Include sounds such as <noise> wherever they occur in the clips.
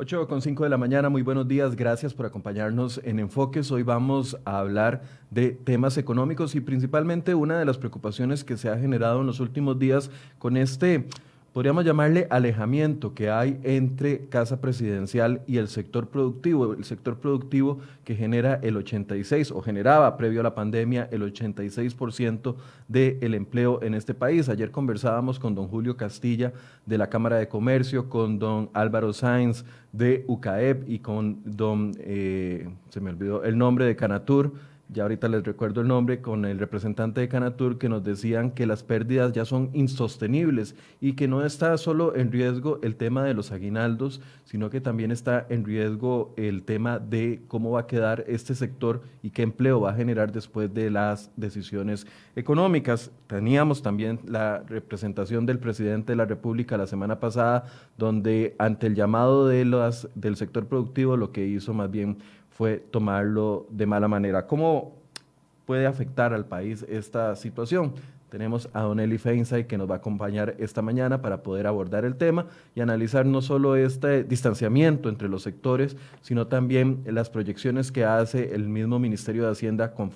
8 con 5 de la mañana, muy buenos días, gracias por acompañarnos en Enfoques. Hoy vamos a hablar de temas económicos y principalmente una de las preocupaciones que se ha generado en los últimos días con este podríamos llamarle alejamiento que hay entre Casa Presidencial y el sector productivo, el sector productivo que genera el 86 o generaba previo a la pandemia el 86% del empleo en este país. Ayer conversábamos con don Julio Castilla de la Cámara de Comercio, con don Álvaro Sáenz de UCAEP y con don, eh, se me olvidó el nombre de Canatur ya ahorita les recuerdo el nombre, con el representante de Canatur, que nos decían que las pérdidas ya son insostenibles y que no está solo en riesgo el tema de los aguinaldos, sino que también está en riesgo el tema de cómo va a quedar este sector y qué empleo va a generar después de las decisiones económicas. Teníamos también la representación del presidente de la República la semana pasada, donde ante el llamado de las, del sector productivo, lo que hizo más bien fue tomarlo de mala manera. ¿Cómo puede afectar al país esta situación? Tenemos a Don Eli Feinsay que nos va a acompañar esta mañana para poder abordar el tema y analizar no solo este distanciamiento entre los sectores, sino también las proyecciones que hace el mismo Ministerio de Hacienda con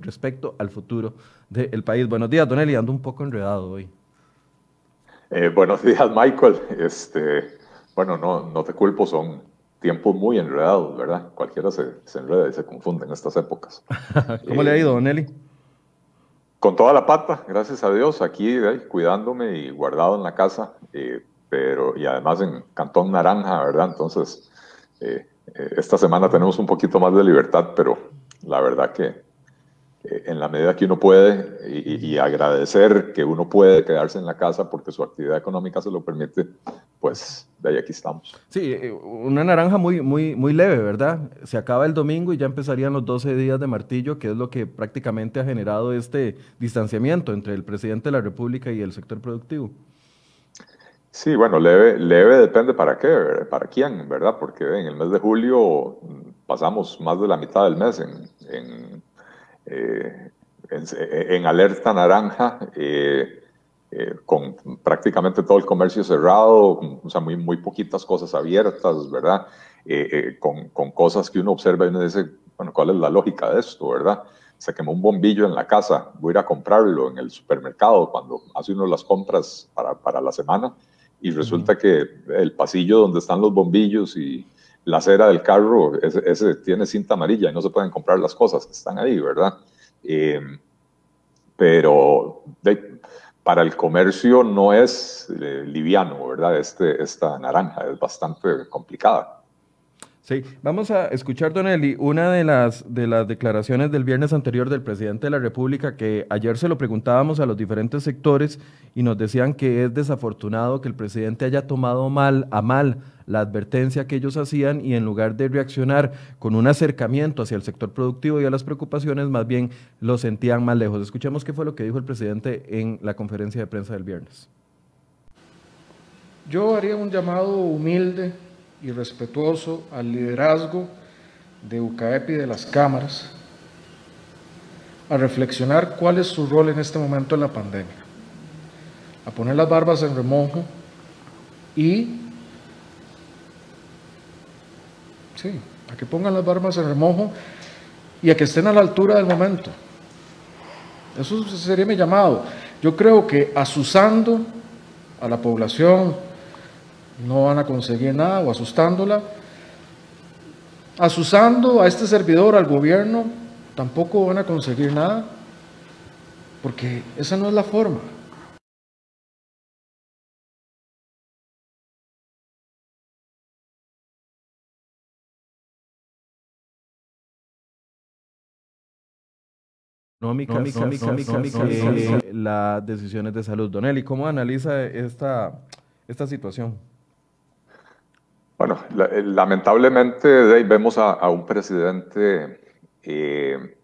respecto al futuro del país. Buenos días, Don Eli, ando un poco enredado hoy. Eh, buenos días, Michael. Este, bueno, no, no te culpo, son tiempos muy enredados, ¿verdad? Cualquiera se, se enreda y se confunde en estas épocas. <laughs> ¿Cómo le ha ido, Don Eli? Con toda la pata, gracias a Dios, aquí eh, cuidándome y guardado en la casa, eh, pero y además en Cantón Naranja, ¿verdad? Entonces, eh, esta semana tenemos un poquito más de libertad, pero la verdad que en la medida que uno puede y, agradecer que uno puede quedarse en la casa porque su actividad económica se lo permite, pues de ahí aquí estamos. Sí, eh, una naranja muy, muy, muy leve, ¿verdad? Se acaba el domingo y ya empezarían los 12 días de martillo, que es lo que prácticamente ha generado este distanciamiento entre el presidente de la República y el sector productivo. Sí, bueno, leve, leve depende para qué, para quién, ¿verdad? Porque en el mes de julio pasamos más de la mitad del mes en eh, en, alerta naranja, eh, eh, con prácticamente todo el comercio cerrado, o sea, muy, muy poquitas cosas abiertas, ¿verdad? con, con, cosas que uno observa y uno dice, bueno, ¿cuál es la lógica de esto, verdad? Se quemó un bombillo en la casa, voy a ir a comprarlo en el supermercado cuando hace uno las compras para, para la semana y resulta que el pasillo donde están los bombillos y la acera del carro, ese, tiene cinta amarilla y no se pueden comprar las cosas están ahí, ¿verdad? Eh, pero para el comercio no es eh, liviano, ¿verdad? Este, esta naranja es bastante complicada. Sí, vamos a escuchar, Don Eli, una de las, de las declaraciones del viernes anterior del presidente de la República, que ayer se lo preguntábamos a los diferentes sectores y nos decían que es desafortunado que el presidente haya tomado mal a mal la advertencia que ellos hacían y en lugar de reaccionar con un acercamiento hacia el sector productivo y a las preocupaciones, más bien lo sentían más lejos. Escuchemos qué fue lo que dijo el presidente en la conferencia de prensa del viernes. Yo haría un llamado humilde y respetuoso al liderazgo de UCAEP y de las cámaras a reflexionar cuál es su rol en este momento en la pandemia, a poner las barbas en remojo y, sí, a que pongan las barbas en remojo y a que estén a la altura del momento. Eso sería mi llamado. Yo creo que asusando a la población, no van a conseguir nada o asustándola. Asusando a este servidor, al gobierno, tampoco van a conseguir nada, porque esa no es la forma. las decisiones de salud. Don ¿cómo analiza esta, esta situación? Bueno, eh, lamentablemente vemos a, un presidente eh,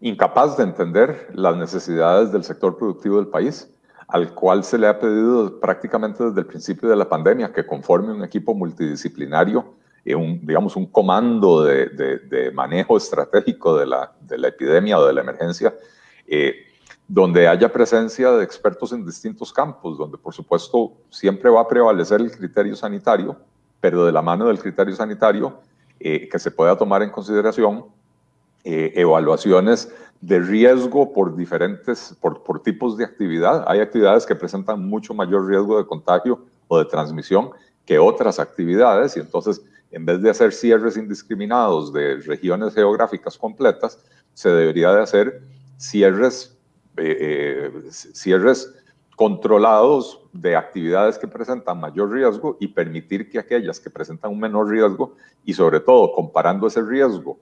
incapaz de entender las necesidades del sector productivo del país, al cual se le ha pedido prácticamente desde el principio de la pandemia que conforme un equipo multidisciplinario, eh, un, digamos un comando de, manejo estratégico de la, epidemia o de la emergencia, donde haya presencia de expertos en distintos campos, donde por supuesto siempre va a prevalecer el criterio sanitario, pero de la mano del criterio sanitario, eh, que se pueda tomar en consideración eh, evaluaciones de riesgo por diferentes, por, tipos de actividad. Hay actividades que presentan mucho mayor riesgo de contagio o de transmisión que otras actividades y entonces en vez de hacer cierres indiscriminados de regiones geográficas completas, se debería de hacer cierres, eh, eh, cierres controlados de actividades que presentan mayor riesgo y permitir que aquellas que presentan un menor riesgo y sobre todo comparando ese riesgo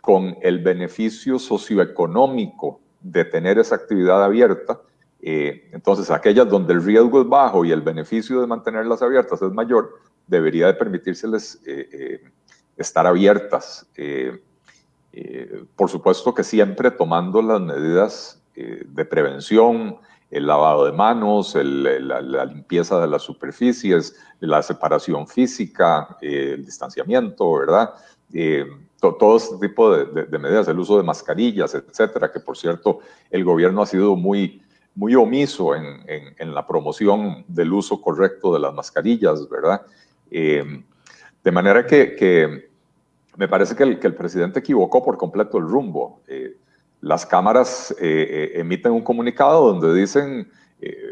con el beneficio socioeconómico de tener esa actividad abierta, eh, entonces aquellas donde el riesgo es bajo y el beneficio de mantenerlas abiertas es mayor, debería de permitírseles eh, eh, estar abiertas. por supuesto que siempre tomando las medidas de prevención, el lavado de manos, la, limpieza de las superficies, la separación física, el distanciamiento, ¿verdad? todo este tipo de, medidas, el uso de mascarillas, etcétera, que por cierto el gobierno ha sido muy, muy omiso en, en, la promoción del uso correcto de las mascarillas, ¿verdad? Eh, de manera que, que, me parece que el, que el, presidente equivocó por completo el rumbo. Eh, las cámaras eh, emiten un comunicado donde dicen,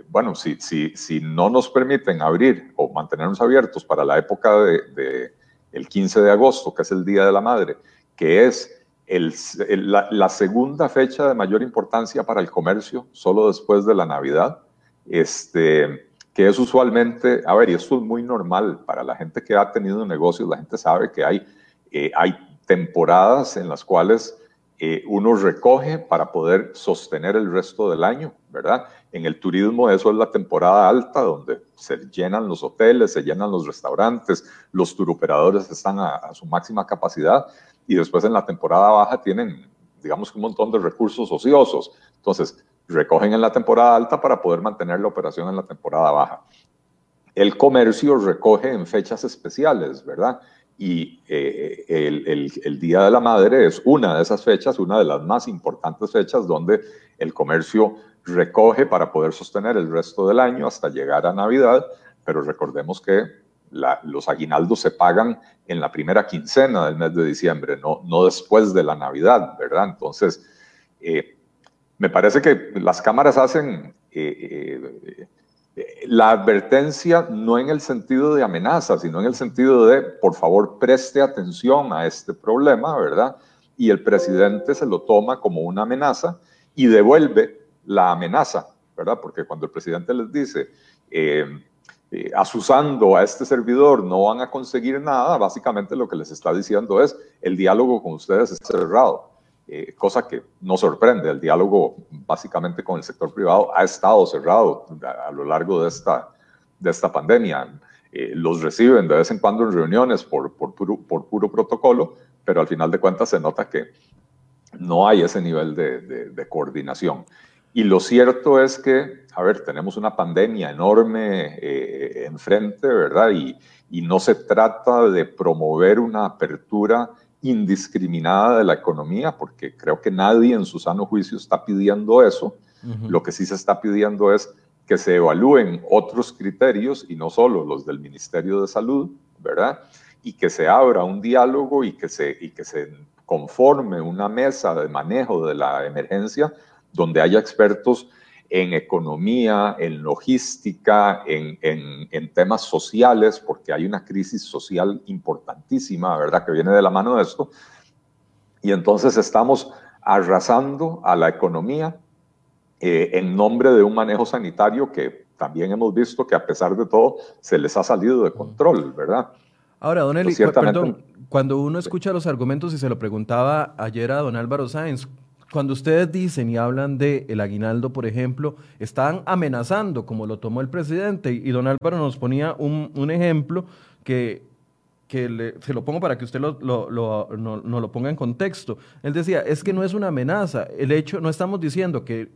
bueno, si, si, si, no nos permiten abrir o mantenernos abiertos para la época de, de el 15 de agosto, que es el Día de la Madre, que es el, la, segunda fecha de mayor importancia para el comercio, solo después de la Navidad, este, que es usualmente, a ver, y esto es muy normal para la gente que ha tenido negocios, la gente sabe que hay, eh, hay temporadas en las cuales eh, uno recoge para poder sostener el resto del año, ¿verdad? En el turismo eso es la temporada alta, donde se llenan los hoteles, se llenan los restaurantes, los turoperadores están a, su máxima capacidad y después en la temporada baja tienen, digamos, un montón de recursos ociosos. Entonces, recogen en la temporada alta para poder mantener la operación en la temporada baja. El comercio recoge en fechas especiales, ¿verdad? Y eh, el, Día de la Madre es una de esas fechas, una de las más importantes fechas donde el comercio recoge para poder sostener el resto del año hasta llegar a Navidad, pero recordemos que los aguinaldos se pagan en la primera quincena del mes de diciembre, no, no después de la Navidad, ¿verdad? Entonces, eh, me parece que las cámaras hacen... Eh, la advertencia no en el sentido de amenaza, sino en el sentido de, por favor, preste atención a este problema, ¿verdad? Y el presidente se lo toma como una amenaza y devuelve la amenaza, ¿verdad? Porque cuando el presidente les dice, eh, eh, asusando a este servidor no van a conseguir nada, básicamente lo que les está diciendo es, el diálogo con ustedes es cerrado. Eh, cosa que no sorprende. El diálogo básicamente con el sector privado ha estado cerrado a, lo largo de esta, de esta pandemia. Eh, los reciben de vez en cuando en reuniones por, por, puro, por puro protocolo, pero al final de cuentas se nota que no hay ese nivel de, de, coordinación. Y lo cierto es que, a ver, tenemos una pandemia enorme eh, enfrente, ¿verdad? Y, y no se trata de promover una apertura indiscriminada de la economía, porque creo que nadie en su sano juicio está pidiendo eso. Lo que sí se está pidiendo es que se evalúen otros criterios y no solo los del Ministerio de Salud, ¿verdad? Y que se abra un diálogo y que se, y que se conforme una mesa de manejo de la emergencia donde haya expertos en economía, en logística, en, en, temas sociales, porque hay una crisis social importantísima, ¿verdad?, que viene de la mano de esto. Y entonces estamos arrasando a la economía eh, en nombre de un manejo sanitario que también hemos visto que a pesar de todo se les ha salido de control, ¿verdad? Ahora, don Eli, perdón, cuando uno escucha los argumentos y se lo preguntaba ayer a don Álvaro Sáenz, cuando ustedes dicen y hablan de el aguinaldo, por ejemplo, están amenazando, como lo tomó el presidente, y don Álvaro nos ponía un, ejemplo que, que se lo pongo para que usted lo, lo, no, lo ponga en contexto. Él decía, es que no es una amenaza, el hecho, no estamos diciendo que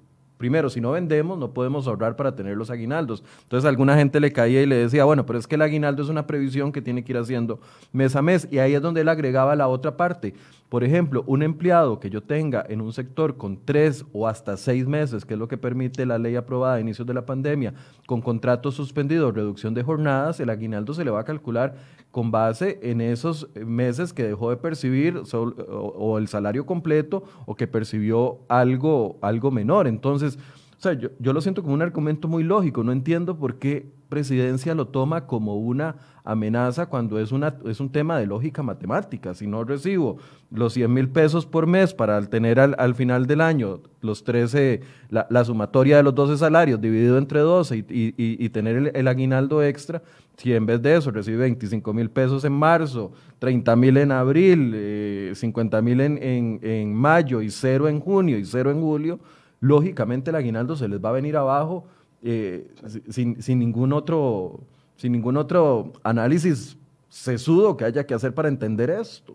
primero, si no vendemos, no podemos ahorrar para tener los aguinaldos. Entonces, alguna gente le caía y le decía, bueno, pero es que el aguinaldo es una previsión que tiene que ir haciendo mes a mes. Y ahí es donde él agregaba la otra parte. Por ejemplo, un empleado que yo tenga en un sector con tres o hasta seis meses, que es lo que permite la ley aprobada a inicios de la pandemia, con contratos suspendidos, reducción de jornadas, el aguinaldo se le va a calcular con base en esos meses que dejó de percibir o, el salario completo o que percibió algo, algo menor. Entonces, o sea, yo, yo, lo siento como un argumento muy lógico. No entiendo por qué presidencia lo toma como una amenaza cuando es, una, es un tema de lógica matemática. Si no recibo los 100 mil pesos por mes para tener al, final del año los 13, la, sumatoria de los 12 salarios dividido entre 12 y, tener el, aguinaldo extra, si en vez de eso recibe 25 mil pesos en marzo, 30 mil en abril, 50 eh, mil en, en mayo y cero en junio y cero en julio, lógicamente el aguinaldo se les va a venir abajo eh, sin, ningún otro, sin ningún otro análisis sesudo que haya que hacer para entender esto.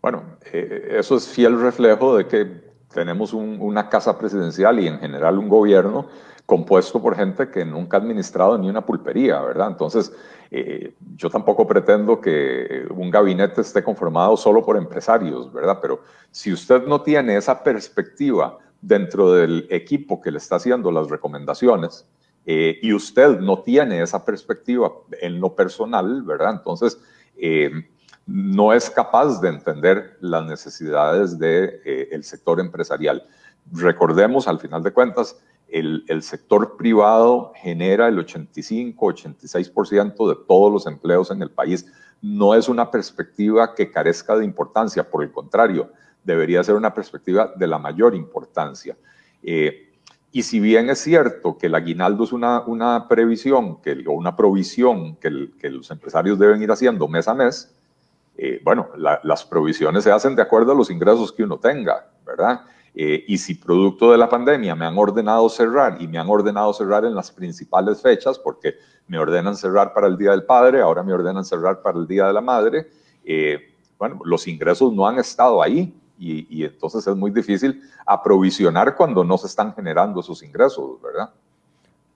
Bueno, eh, eso es fiel reflejo de que tenemos una casa presidencial y en general un gobierno compuesto por gente que nunca ha administrado ni una pulpería, ¿verdad? Entonces, eh, yo tampoco pretendo que un gabinete esté conformado solo por empresarios, ¿verdad? Pero si usted no tiene esa perspectiva dentro del equipo que le está haciendo las recomendaciones eh, y usted no tiene esa perspectiva en lo personal, ¿verdad? Entonces, eh, no es capaz de entender las necesidades del de, eh, sector empresarial. Recordemos, al final de cuentas, el, el sector privado genera el 85-86% de todos los empleos en el país. No es una perspectiva que carezca de importancia, por el contrario, debería ser una perspectiva de la mayor importancia. Eh, y si bien es cierto que el aguinaldo es una, una previsión que, o una provisión que, los empresarios deben ir haciendo mes a mes, eh, bueno, las provisiones se hacen de acuerdo a los ingresos que uno tenga, ¿verdad? Eh, y si producto de la pandemia me han ordenado cerrar y me han ordenado cerrar en las principales fechas, porque me ordenan cerrar para el Día del Padre, ahora me ordenan cerrar para el Día de la Madre, bueno, los ingresos no han estado ahí, y, entonces es muy difícil aprovisionar cuando no se están generando esos ingresos, ¿verdad?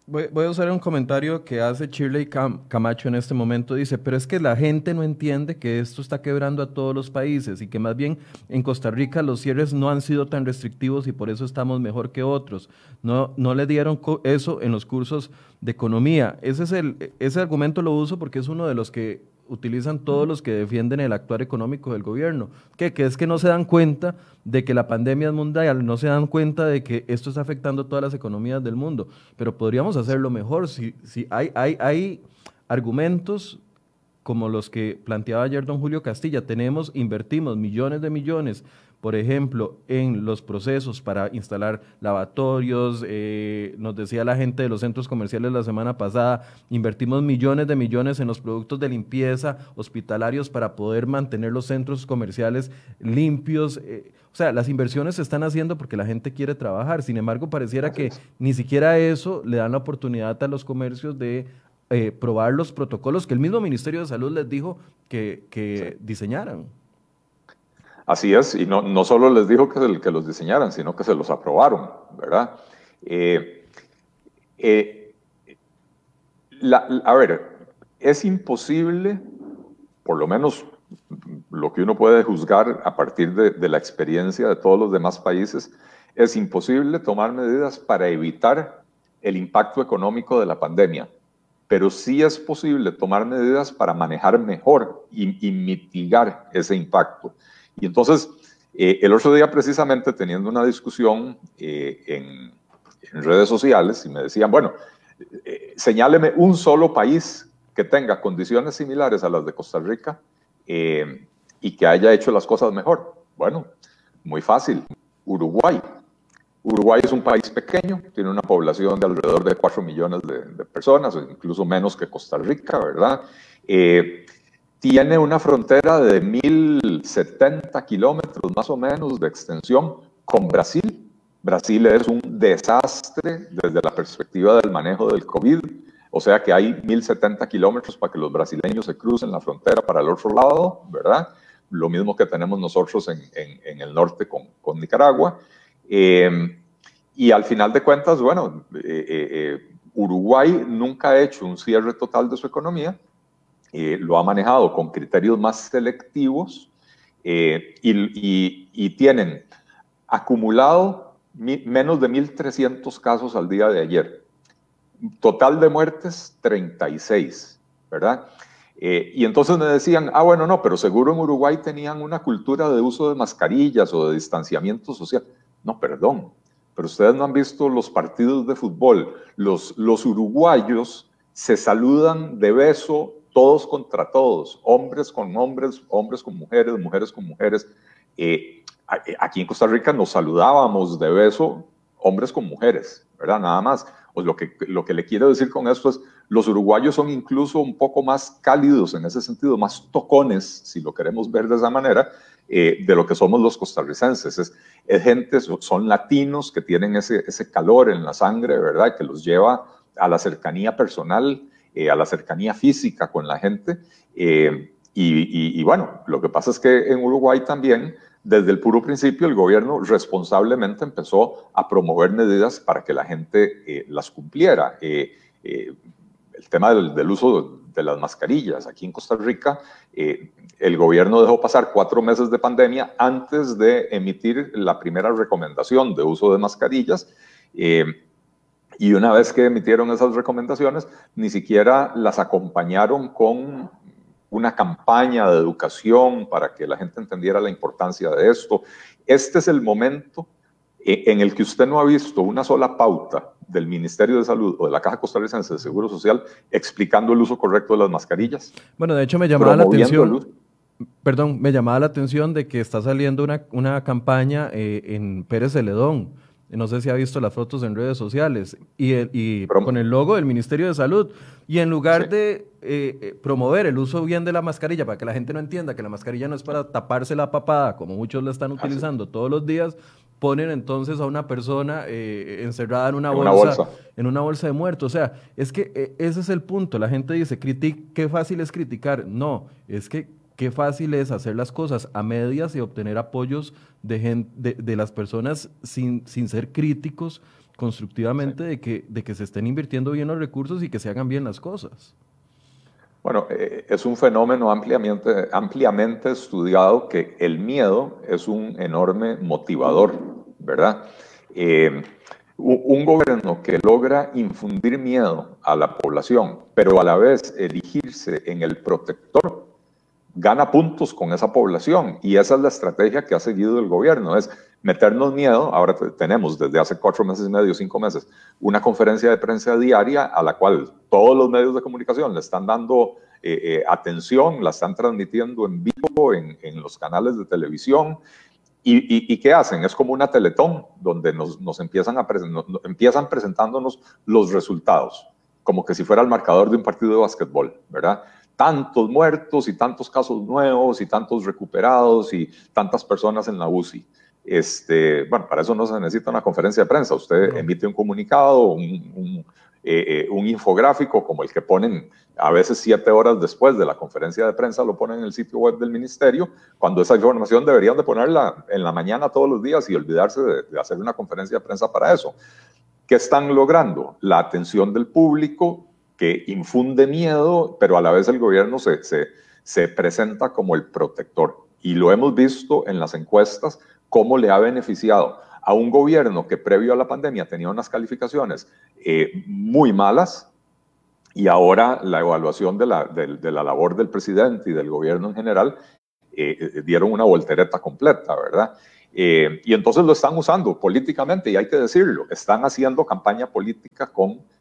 Voy, a usar un comentario que hace Shirley Camacho en este momento. Dice, pero es que la gente no entiende que esto está quebrando a todos los países y que más bien en Costa Rica los cierres no han sido tan restrictivos y por eso estamos mejor que otros. No, no le dieron eso en los cursos de economía. Ese, es el, ese argumento lo uso porque es uno de los que utilizan todos los que defienden el actuar económico del gobierno, que, que, es que no se dan cuenta de que la pandemia es mundial, no se dan cuenta de que esto está afectando a todas las economías del mundo, pero podríamos hacerlo mejor si, si hay, hay, hay argumentos como los que planteaba ayer don Julio Castilla, tenemos, invertimos millones de millones por ejemplo, en los procesos para instalar lavatorios, eh, nos decía la gente de los centros comerciales la semana pasada, invertimos millones de millones en los productos de limpieza hospitalarios para poder mantener los centros comerciales limpios. Eh, o sea, las inversiones se están haciendo porque la gente quiere trabajar. Sin embargo, pareciera que ni siquiera eso le dan la oportunidad a los comercios de eh, probar los protocolos que el mismo Ministerio de Salud les dijo que, diseñaran. Así es, y no, no solo les dijo que, los diseñaran, sino que se los aprobaron, ¿verdad? Eh, eh, a ver, es imposible, por lo menos lo que uno puede juzgar a partir de, la experiencia de todos los demás países, es imposible tomar medidas para evitar el impacto económico de la pandemia, pero sí es posible tomar medidas para manejar mejor y mitigar ese impacto. Y entonces, eh, el otro día precisamente teniendo una discusión eh, en, redes sociales y me decían, bueno, eh, señáleme un solo país que tenga condiciones similares a las de Costa Rica y que haya hecho las cosas mejor. Bueno, muy fácil, Uruguay. Uruguay es un país pequeño, tiene una población de alrededor de 4 millones de, de personas, incluso menos que Costa Rica, ¿verdad? Tiene una frontera de 1070 kilómetros más o menos de extensión con Brasil. Brasil es un desastre desde la perspectiva del manejo del COVID, o sea que hay 1070 kilómetros para que los brasileños se crucen la frontera para el otro lado, ¿verdad? Lo mismo que tenemos nosotros en, el norte con, Nicaragua. Eh, y al final de cuentas, bueno, Uruguay nunca ha hecho un cierre total de su economía, lo ha manejado con criterios más selectivos y, y tienen acumulado menos de 1.300 casos al día de ayer. Total de muertes, 36, ¿verdad? Eh, y entonces me decían, ah, bueno, no, pero seguro en Uruguay tenían una cultura de uso de mascarillas o de distanciamiento social. No, perdón, pero ustedes no han visto los partidos de fútbol. Los, los uruguayos se saludan de beso todos contra todos, hombres con hombres, hombres con mujeres, mujeres con mujeres. Eh, aquí en Costa Rica nos saludábamos de beso hombres con mujeres, ¿verdad? Nada más. Pues lo que, lo que le quiero decir con esto es, los uruguayos son incluso un poco más cálidos en ese sentido, más tocones, si lo queremos ver de esa manera, eh, de lo que somos los costarricenses. Es, es, gente, son latinos que tienen ese, ese calor en la sangre, ¿verdad? Que los lleva a la cercanía personal, eh, a la cercanía física con la gente. Eh, y, bueno, lo que pasa es que en Uruguay también desde el puro principio el gobierno responsablemente empezó a promover medidas para que la gente eh, las cumpliera. El tema del, uso de las mascarillas. Aquí en Costa Rica, el gobierno dejó pasar cuatro meses de pandemia antes de emitir la primera recomendación de uso de mascarillas. Y una vez que emitieron esas recomendaciones, ni siquiera las acompañaron con una campaña de educación para que la gente entendiera la importancia de esto. Este es el momento en el que usted no ha visto una sola pauta del Ministerio de Salud o de la Caja Costarricense de Seguro Social explicando el uso correcto de las mascarillas. Bueno, de hecho me llamaba la atención. Perdón, me llamaba la atención de que está saliendo una, una campaña eh, en Pérez Celedón no sé si ha visto las fotos en redes sociales, y, con el logo del Ministerio de Salud. Y en lugar de eh, eh, promover el uso bien de la mascarilla, para que la gente no entienda que la mascarilla no es para taparse la papada, como muchos la están utilizando todos los días, ponen entonces a una persona eh, encerrada en una, bolsa, en una bolsa de muertos. O sea, es que ese es el punto. La gente dice, qué fácil es criticar. No, es que qué fácil es hacer las cosas a medias y obtener apoyos de, de, las personas sin, sin, ser críticos constructivamente de, que, de que se estén invirtiendo bien los recursos y que se hagan bien las cosas. Bueno, eh, es un fenómeno ampliamente, ampliamente estudiado que el miedo es un enorme motivador, ¿verdad? Eh, un gobierno que logra infundir miedo a la población, pero a la vez erigirse en el protector gana puntos con esa población y esa es la estrategia que ha seguido el gobierno, es meternos miedo. Ahora tenemos desde hace cuatro meses y medio, cinco meses, una conferencia de prensa diaria a la cual todos los medios de comunicación le están dando eh, eh, atención, la están transmitiendo en vivo en, los canales de televisión. Y, qué hacen? Es como una teletón donde nos, empiezan, a empiezan presentándonos los resultados, como que si fuera el marcador de un partido de básquetbol, ¿verdad? Tantos muertos y tantos casos nuevos y tantos recuperados y tantas personas en la UCI. Este, bueno, para eso no se necesita una conferencia de prensa. Usted emite un comunicado, un, eh, eh, un, infográfico como el que ponen a veces siete horas después de la conferencia de prensa, lo ponen en el sitio web del ministerio, cuando esa información deberían de ponerla en la mañana todos los días y olvidarse de, de hacer una conferencia de prensa para eso. ¿Qué están logrando? La atención del público, que infunde miedo, pero a la vez el gobierno se, se, presenta como el protector. Y lo hemos visto en las encuestas, cómo le ha beneficiado a un gobierno que previo a la pandemia tenía unas calificaciones eh, muy malas y ahora la evaluación de la, de, la, labor del presidente y del gobierno en general eh, eh, dieron una voltereta completa, ¿verdad? y entonces lo están usando políticamente y hay que decirlo, están haciendo campaña política con eh, eh,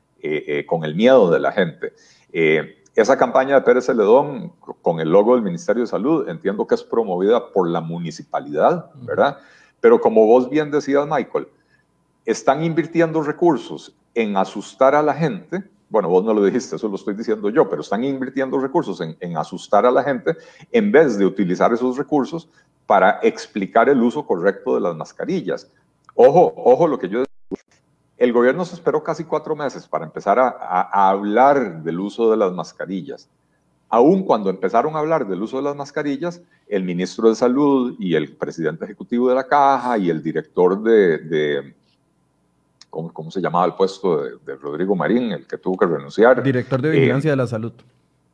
con el miedo de la gente. Eh, esa campaña de Pérez Celedón con el logo del Ministerio de Salud, entiendo que es promovida por la municipalidad, ¿verdad? Pero como vos bien decías, Michael, están invirtiendo recursos en asustar a la gente. Bueno, vos no lo dijiste, eso lo estoy diciendo yo, pero están invirtiendo recursos en, en asustar a la gente en vez de utilizar esos recursos para explicar el uso correcto de las mascarillas. Ojo, ojo lo que yo el gobierno se esperó casi cuatro meses para empezar a, hablar del uso de las mascarillas. Aún cuando empezaron a hablar del uso de las mascarillas, el ministro de Salud y el presidente ejecutivo de la Caja y el director de, ¿cómo, se llamaba el puesto de, Rodrigo Marín, el que tuvo que renunciar? Director de Vigilancia de la Salud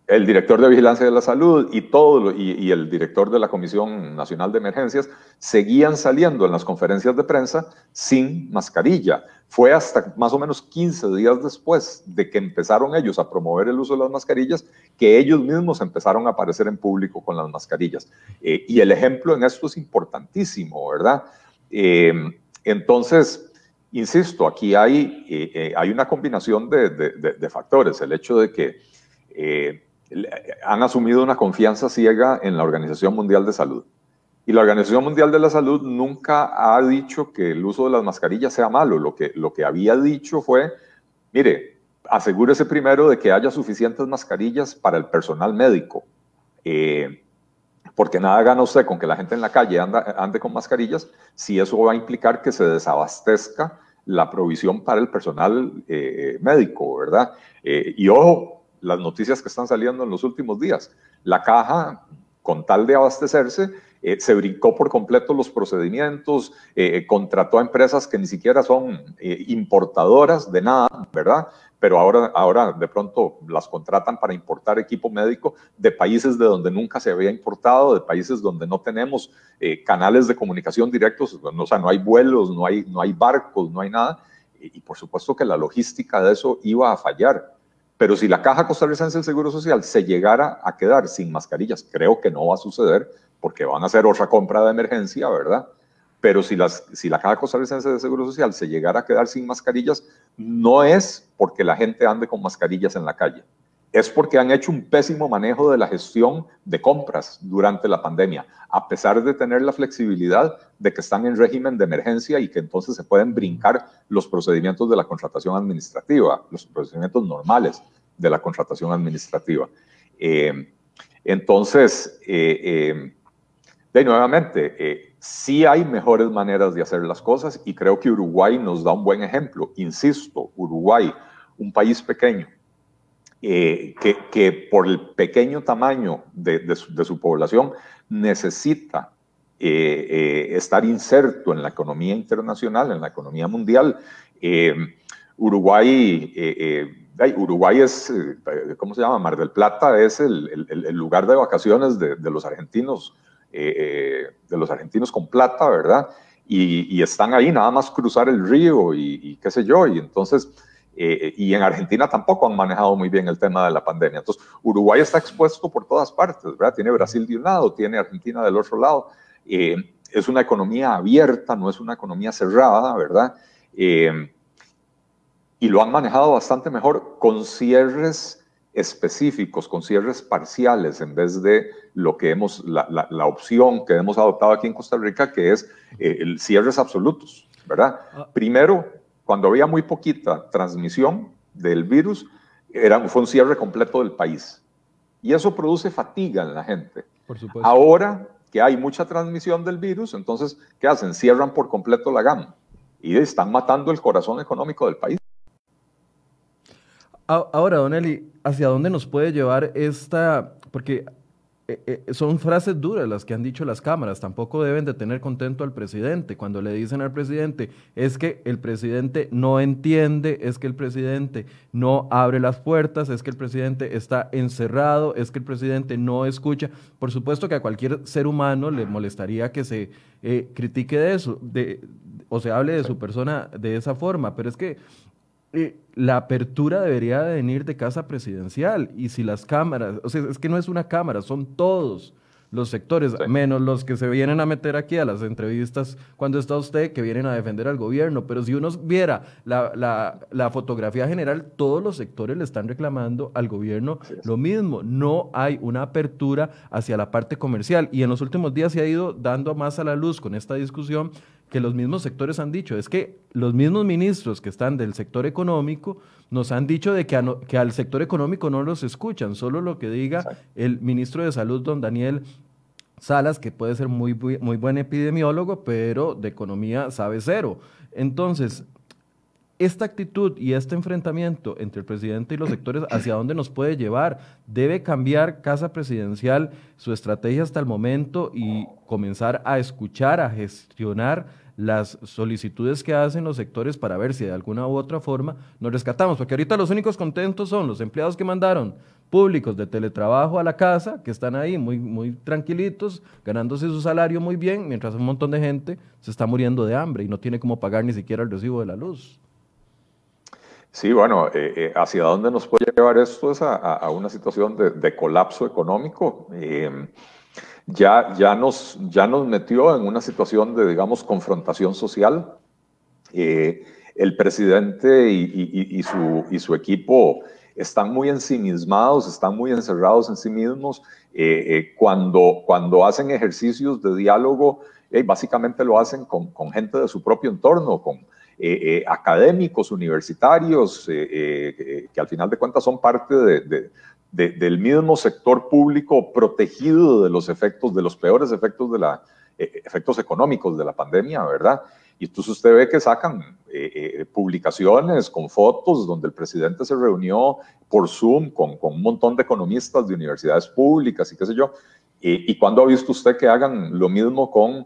el director de Vigilancia de la Salud y, todo, y, el director de la Comisión Nacional de Emergencias seguían saliendo en las conferencias de prensa sin mascarilla. Fue hasta más o menos 15 días después de que empezaron ellos a promover el uso de las mascarillas que ellos mismos empezaron a aparecer en público con las mascarillas. Eh, y el ejemplo en esto es importantísimo, ¿verdad? Eh, entonces, insisto, aquí hay, eh, hay una combinación de, de, factores. El hecho de que han asumido una confianza ciega en la Organización Mundial de Salud. Y la Organización Mundial de la Salud nunca ha dicho que el uso de las mascarillas sea malo. Lo que, lo que había dicho fue, mire, asegúrese primero de que haya suficientes mascarillas para el personal médico. Eh, porque nada gana usted con que la gente en la calle ande con mascarillas si eso va a implicar que se desabastezca la provisión para el personal eh, médico, ¿verdad? Eh, y ojo, las noticias que están saliendo en los últimos días. La caja, con tal de abastecerse, eh, se brincó por completo los procedimientos, eh, contrató a empresas que ni siquiera son eh, importadoras de nada, ¿verdad? Pero ahora, ahora de pronto las contratan para importar equipo médico de países de donde nunca se había importado, de países donde no tenemos canales de comunicación directos, o sea, no hay vuelos, no hay, no hay barcos, no hay nada. y por supuesto que la logística de eso iba a fallar. Pero si la Caja Costarricense del Seguro Social se llegara a quedar sin mascarillas, creo que no va a suceder porque van a hacer otra compra de emergencia, ¿verdad? Pero si, las, si la Caja Costarricense del Seguro Social se llegara a quedar sin mascarillas, no es porque la gente ande con mascarillas en la calle es porque han hecho un pésimo manejo de la gestión de compras durante la pandemia, a pesar de tener la flexibilidad de que están en régimen de emergencia y que entonces se pueden brincar los procedimientos de la contratación administrativa, los procedimientos normales de la contratación administrativa. Eh, entonces, eh, eh, de nuevamente, sí hay mejores maneras de hacer las cosas y creo que Uruguay nos da un buen ejemplo. Insisto, Uruguay, un país pequeño, eh, que, por el pequeño tamaño de, su, población necesita eh, eh, estar inserto en la economía internacional, en la economía mundial. Uruguay, Uruguay es, ¿cómo se llama? Mar del Plata es el, lugar de vacaciones de, los argentinos, de los argentinos con plata, ¿verdad? Y, están ahí nada más cruzar el río y, y qué sé yo, y entonces eh, y en Argentina tampoco han manejado muy bien el tema de la pandemia. Entonces, Uruguay está expuesto por todas partes, ¿verdad? Tiene Brasil de un lado, tiene Argentina del otro lado. Eh, es una economía abierta, no es una economía cerrada, ¿verdad? Eh, y lo han manejado bastante mejor con cierres específicos, con cierres parciales, en vez de lo que hemos, la, la, opción que hemos adoptado aquí en Costa Rica, que es el cierres absolutos, ¿verdad? Ah. Primero, cuando había muy poquita transmisión del virus, era, fue un cierre completo del país. Y eso produce fatiga en la gente. Por supuesto. Ahora que hay mucha transmisión del virus, entonces, ¿qué hacen? Cierran por completo la gama y están matando el corazón económico del país. Ahora, Don Eli, ¿hacia dónde nos puede llevar esta? Porque eh, eh, son frases duras las que han dicho las cámaras. Tampoco deben de tener contento al presidente. Cuando le dicen al presidente es que el presidente no entiende, es que el presidente no abre las puertas, es que el presidente está encerrado, es que el presidente no escucha. Por supuesto que a cualquier ser humano le molestaría que se eh, critique de eso, de, o se hable de su persona de esa forma, pero es que la apertura debería venir de casa presidencial y si las cámaras, o sea, es que no es una cámara, son todos los sectores, menos los que se vienen a meter aquí a las entrevistas cuando está usted, que vienen a defender al gobierno. Pero si uno viera la, fotografía general, todos los sectores le están reclamando al gobierno lo mismo. No hay una apertura hacia la parte comercial. Y en los últimos días se ha ido dando más a la luz con esta discusión que los mismos sectores han dicho. Es que los mismos ministros que están del sector económico nos han dicho de que, que al sector económico no los escuchan, solo lo que diga el ministro de Salud, don Daniel Salas, que puede ser muy, muy buen epidemiólogo, pero de economía sabe cero. Entonces, esta actitud y este enfrentamiento entre el presidente y los sectores, ¿hacia dónde nos puede llevar? ¿Debe cambiar Casa Presidencial su estrategia hasta el momento y comenzar a escuchar, a gestionar las solicitudes que hacen los sectores para ver si de alguna u otra forma nos rescatamos, porque ahorita los únicos contentos son los empleados que mandaron públicos de teletrabajo a la casa, que están ahí muy, muy tranquilitos, ganándose su salario muy bien, mientras un montón de gente se está muriendo de hambre y no tiene cómo pagar ni siquiera el recibo de la luz. Sí, bueno, eh, eh, ¿hacia dónde nos puede llevar esto? Es a, una situación de, colapso económico. Eh, ya, ya, nos, ya nos metió en una situación de, digamos, confrontación social. el presidente y, su, y su equipo están muy ensimismados, están muy encerrados en sí mismos. cuando, cuando hacen ejercicios de diálogo, básicamente lo hacen con, con, gente de su propio entorno, con, eh, eh, académicos, universitarios, eh, que al final de cuentas son parte del mismo sector público protegido de los efectos, de los peores efectos, de la, efectos económicos de la pandemia, ¿verdad? Y entonces usted ve que sacan publicaciones con fotos donde el presidente se reunió por Zoom con, con, un montón de economistas de universidades públicas y qué sé yo. ¿Y cuándo ha visto usted que hagan lo mismo con,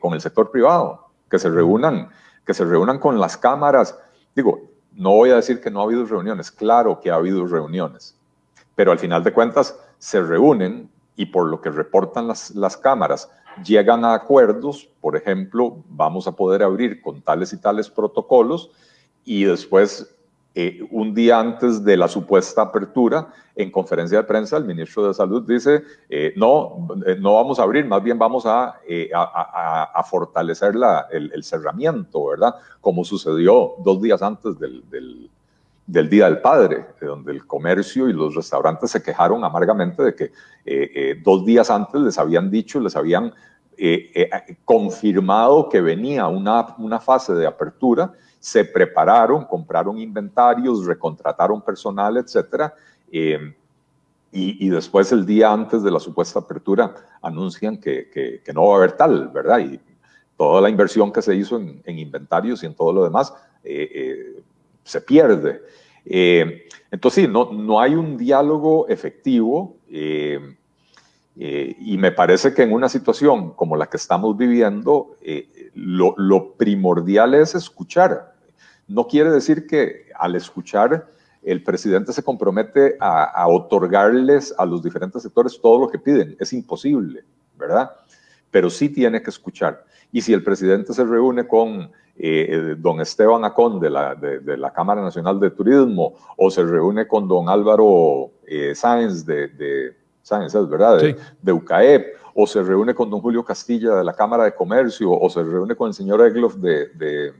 con el sector privado? Que se reúnan que se reúnan con las cámaras. Digo, no voy a decir que no ha habido reuniones, claro que ha habido reuniones, pero al final de cuentas se reúnen y por lo que reportan las, las cámaras, llegan a acuerdos, por ejemplo, vamos a poder abrir con tales y tales protocolos y después eh, un día antes de la supuesta apertura, en conferencia de prensa, el ministro de Salud dice, eh, no, eh, no vamos a abrir, más bien vamos a, fortalecer la, el, cerramiento, ¿verdad? Como sucedió dos días antes del, Día del Padre, donde el comercio y los restaurantes se quejaron amargamente de que dos días antes les habían dicho, les habían confirmado que venía una fase de apertura se prepararon, compraron inventarios, recontrataron personal, etcétera, eh, y, después el día antes de la supuesta apertura anuncian que, no va a haber tal, ¿verdad? Y toda la inversión que se hizo en, inventarios y en todo lo demás eh, eh, se pierde. entonces, sí, no, no hay un diálogo efectivo. y me parece que en una situación como la que estamos viviendo, lo, lo, primordial es escuchar. No quiere decir que al escuchar el presidente se compromete a, otorgarles a los diferentes sectores todo lo que piden. Es imposible, ¿verdad? Pero sí tiene que escuchar. Y si el presidente se reúne con eh, don Esteban Acón de la, de, la, Cámara Nacional de Turismo o se reúne con don Álvaro eh, Sáenz de, de Sáenz, ¿verdad? De, de, UCAEP o se reúne con don Julio Castilla de la Cámara de Comercio o se reúne con el señor Egloff de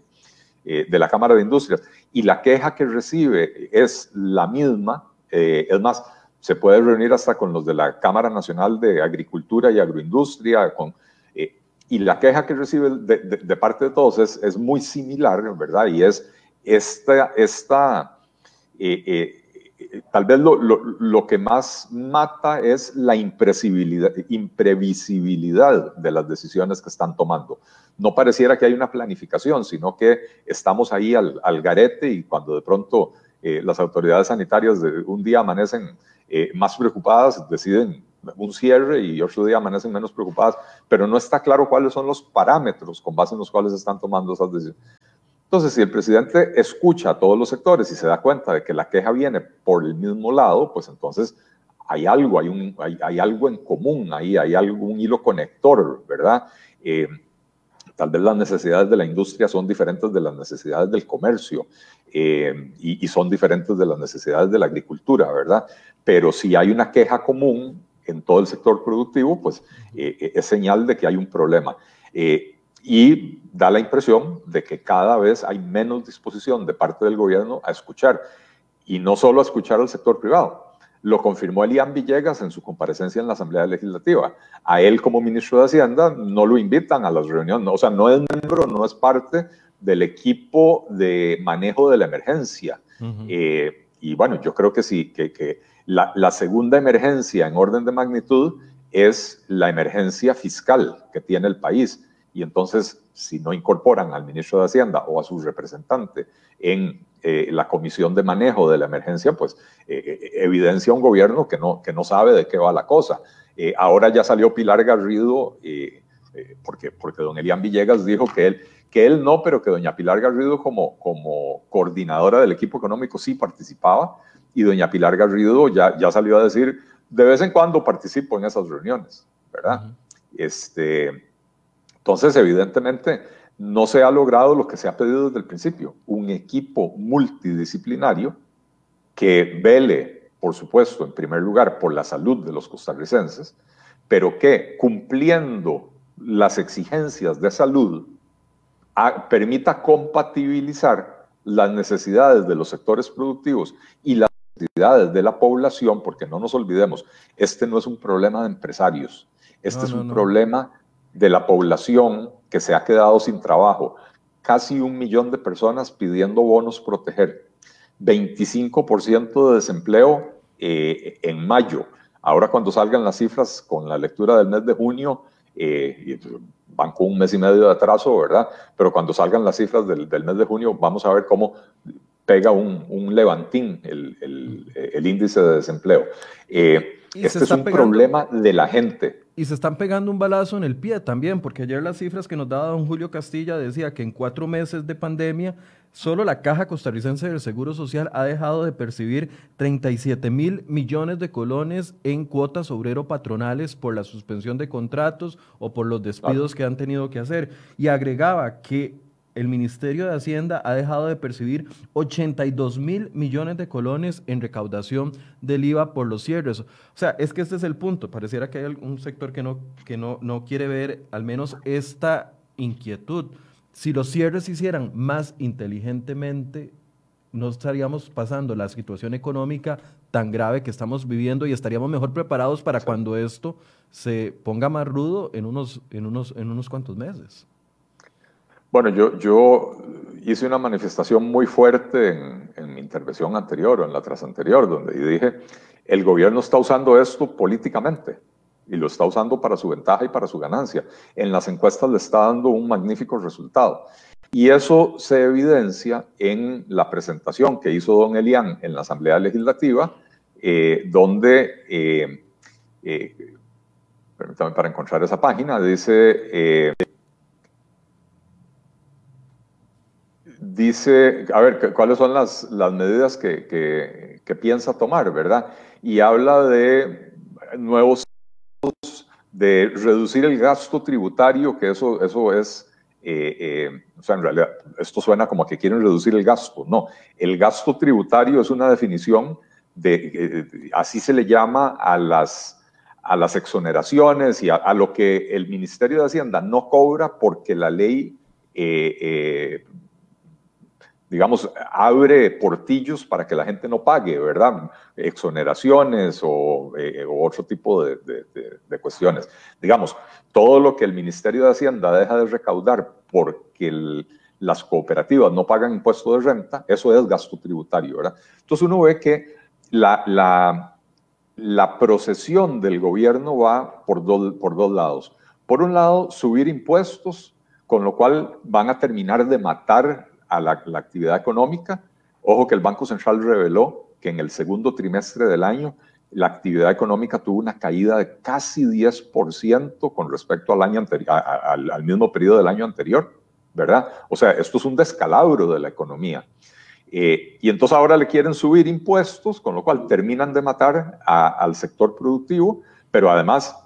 eh, de la Cámara de Industrias y la queja que recibe es la misma, eh, es más, se puede reunir hasta con los de la Cámara Nacional de Agricultura y Agroindustria, con, eh, y la queja que recibe de, parte de todos es, muy similar, ¿verdad? Y es esta, esta tal vez lo, lo, que más mata es la imprevisibilidad de las decisiones que están tomando no pareciera que hay una planificación, sino que estamos ahí al, garete y cuando de pronto eh, las autoridades sanitarias de un día amanecen eh, más preocupadas, deciden un cierre y otro día amanecen menos preocupadas, pero no está claro cuáles son los parámetros con base en los cuales están tomando esas decisiones. Entonces, si el presidente escucha a todos los sectores y se da cuenta de que la queja viene por el mismo lado, pues entonces hay algo, hay, un, hay, algo en común ahí, hay algún hilo conector, ¿verdad? Eh, Tal vez las necesidades de la industria son diferentes de las necesidades del comercio eh, y, son diferentes de las necesidades de la agricultura, ¿verdad? Pero si hay una queja común en todo el sector productivo, pues eh, eh, es señal de que hay un problema. Y da la impresión de que cada vez hay menos disposición de parte del gobierno a escuchar, y no solo a escuchar al sector privado, lo confirmó Elian Villegas en su comparecencia en la Asamblea Legislativa. A él como ministro de Hacienda no lo invitan a las reuniones, o sea, no es miembro, no es parte del equipo de manejo de la emergencia. Eh, y bueno, yo creo que sí, que, la, la, segunda emergencia en orden de magnitud es la emergencia fiscal que tiene el país. Y entonces, si no incorporan al ministro de Hacienda o a su representante en eh, la comisión de manejo de la emergencia, pues eh, eh, evidencia un gobierno que no, que no sabe de qué va la cosa. ahora ya salió Pilar Garrido eh, porque, porque don Elian Villegas dijo que él, que él no, pero que doña Pilar Garrido como, como coordinadora del equipo económico sí participaba, y doña Pilar Garrido ya, ya salió a decir, de vez en cuando participo en esas reuniones, ¿verdad? este, entonces, evidentemente, no se ha logrado lo que se ha pedido desde el principio, un equipo multidisciplinario que vele, por supuesto, en primer lugar, por la salud de los costarricenses, pero que cumpliendo las exigencias de salud permita compatibilizar las necesidades de los sectores productivos y las necesidades de la población, porque no nos olvidemos, este no es un problema de empresarios, este es un problema de la población que se ha quedado sin trabajo. Casi un millón de personas pidiendo bonos proteger. 25% de desempleo eh, en mayo. Ahora cuando salgan las cifras con la lectura del mes de junio, eh, van con un mes y medio de atraso, ¿verdad? Pero cuando salgan las cifras del, mes de junio, vamos a ver cómo pega un, levantín el, índice de desempleo. Eh, este es un problema de la gente. Y se están pegando un balazo en el pie también, porque ayer las cifras que nos daba don Julio Castilla decía que en cuatro meses de pandemia, solo la Caja Costarricense del Seguro Social ha dejado de percibir 37 mil millones de colones en cuotas obrero patronales por la suspensión de contratos o por los despidos que han tenido que hacer. Y agregaba que el Ministerio de Hacienda ha dejado de percibir 82 mil millones de colones en recaudación del IVA por los cierres. O sea, es que este es el punto. Pareciera que hay algún sector que no, que no, no quiere ver al menos esta inquietud. Si los cierres se hicieran más inteligentemente, no estaríamos pasando la situación económica tan grave que estamos viviendo y estaríamos mejor preparados para cuando esto se ponga más rudo en unos, en unos, en unos cuantos meses. Bueno, yo, hice una manifestación muy fuerte en, mi intervención anterior o en la tras anterior, donde dije, el gobierno está usando esto políticamente y lo está usando para su ventaja y para su ganancia. En las encuestas le está dando un magnífico resultado. Y eso se evidencia en la presentación que hizo don Elian en la Asamblea Legislativa, eh, donde, eh, eh, permítame para encontrar esa página, dice dice, a ver, cuáles son las, las medidas que, que, piensa tomar, ¿verdad? Y habla de nuevos de reducir el gasto tributario, que eso, eso es, eh, eh, o sea, en realidad, esto suena como que quieren reducir el gasto. No, el gasto tributario es una definición de, eh, así se le llama a las, a las exoneraciones y a, lo que el Ministerio de Hacienda no cobra porque la ley digamos, abre portillos para que la gente no pague, ¿verdad? Exoneraciones o, eh, otro tipo de, cuestiones. Digamos, todo lo que el Ministerio de Hacienda deja de recaudar porque las cooperativas no pagan impuesto de renta, eso es gasto tributario, ¿verdad? Entonces uno ve que la, la, procesión del gobierno va por, por dos lados. Por un lado, subir impuestos, con lo cual van a terminar de matar a la, actividad económica. Ojo que el Banco Central reveló que en el segundo trimestre del año la actividad económica tuvo una caída de casi 10% con respecto al, año anterior, al, mismo periodo del año anterior, ¿verdad? O sea, esto es un descalabro de la economía. Eh, y entonces ahora le quieren subir impuestos, con lo cual terminan de matar al sector productivo, pero además,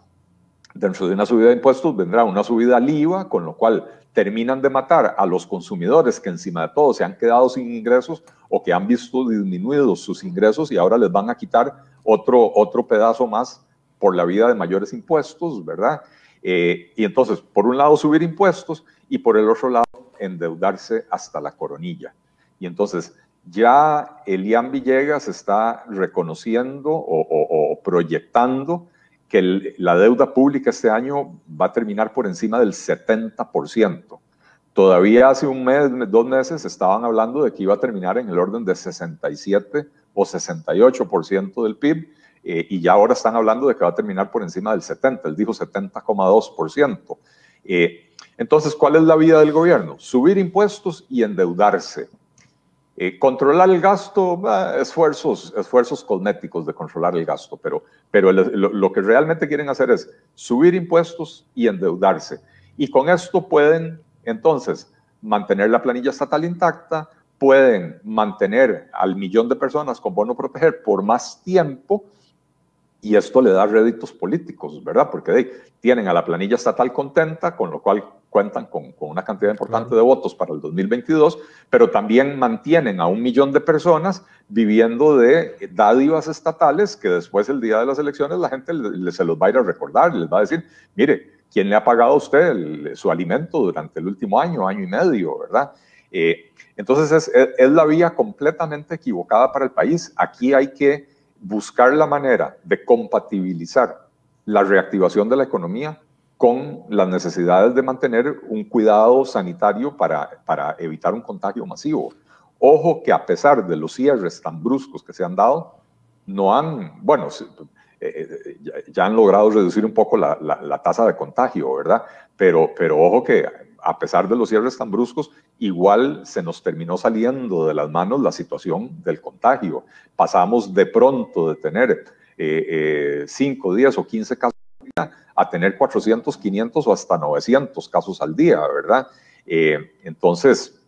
dentro de una subida de impuestos vendrá una subida al IVA, con lo cual terminan de matar a los consumidores que encima de todo se han quedado sin ingresos o que han visto disminuidos sus ingresos y ahora les van a quitar otro, otro pedazo más por la vida de mayores impuestos, ¿verdad? Eh, y entonces, por un lado, subir impuestos y por el otro lado, endeudarse hasta la coronilla. Y entonces, ya Elian Villegas está reconociendo o proyectando que la deuda pública este año va a terminar por encima del 70%. Todavía hace un mes, dos meses, estaban hablando de que iba a terminar en el orden de 67 o 68% del PIB, eh, y ya ahora están hablando de que va a terminar por encima del 70, él dijo 70,2%. Eh, entonces, ¿cuál es la vida del gobierno? Subir impuestos y endeudarse. Eh, controlar el gasto, esfuerzos, esfuerzos cosméticos de controlar el gasto, pero, pero lo, que realmente quieren hacer es subir impuestos y endeudarse. Y con esto pueden entonces mantener la planilla estatal intacta, pueden mantener al millón de personas con bono proteger por más tiempo y esto le da réditos políticos, ¿verdad? Porque tienen a la planilla estatal contenta, con lo cual cuentan con, una cantidad importante de votos para el 2022, pero también mantienen a un millón de personas viviendo de dádivas estatales que después el día de las elecciones la gente se los va a ir a recordar les va a decir, mire, ¿quién le ha pagado a usted su alimento durante el último año, año y medio, verdad? Eh, entonces es, es la vía completamente equivocada para el país. Aquí hay que buscar la manera de compatibilizar la reactivación de la economía con las necesidades de mantener un cuidado sanitario para, para evitar un contagio masivo. Ojo que a pesar de los cierres tan bruscos que se han dado, no han, bueno, eh, eh, ya, han logrado reducir un poco la, la, tasa de contagio, ¿verdad? Pero, pero ojo que a pesar de los cierres tan bruscos, igual se nos terminó saliendo de las manos la situación del contagio. Pasamos de pronto de tener eh, 5, 10 o 15 casos a tener 400, 500 o hasta 900 casos al día, ¿verdad? Eh, entonces,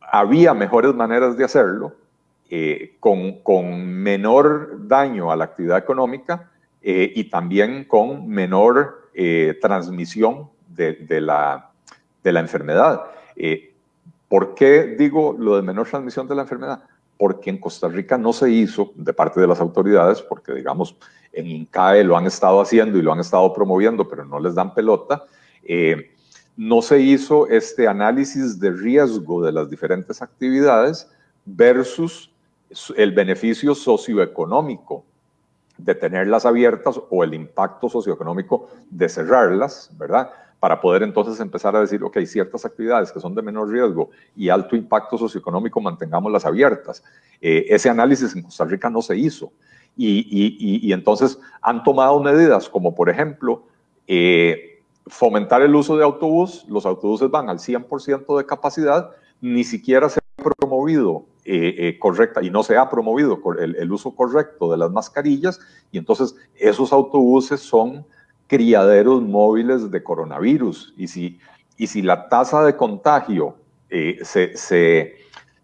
había mejores maneras de hacerlo eh, con, con, menor daño a la actividad económica eh, y también con menor transmisión de, de, la, de, la, enfermedad. ¿Por qué digo lo de menor transmisión de la enfermedad? Porque en Costa Rica no se hizo de parte de las autoridades, porque digamos, en INCAE lo han estado haciendo y lo han estado promoviendo, pero no les dan pelota. Eh, no se hizo este análisis de riesgo de las diferentes actividades versus el beneficio socioeconómico de tenerlas abiertas o el impacto socioeconómico de cerrarlas, ¿verdad? Para poder entonces empezar a decir, ok, ciertas actividades que son de menor riesgo y alto impacto socioeconómico, mantengámoslas abiertas. Eh, ese análisis en Costa Rica no se hizo. Y, entonces han tomado medidas como, por ejemplo, eh, fomentar el uso de autobús. Los autobuses van al 100% de capacidad, ni siquiera se ha promovido eh, eh, correcta y no se ha promovido el, uso correcto de las mascarillas. Y entonces esos autobuses son criaderos móviles de coronavirus. Y si, y si la tasa de contagio se, se,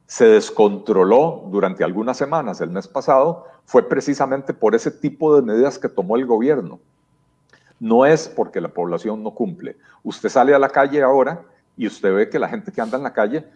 se descontroló durante algunas semanas el mes pasado, fue precisamente por ese tipo de medidas que tomó el gobierno. No es porque la población no cumple. Usted sale a la calle ahora y usted ve que la gente que anda en la calle,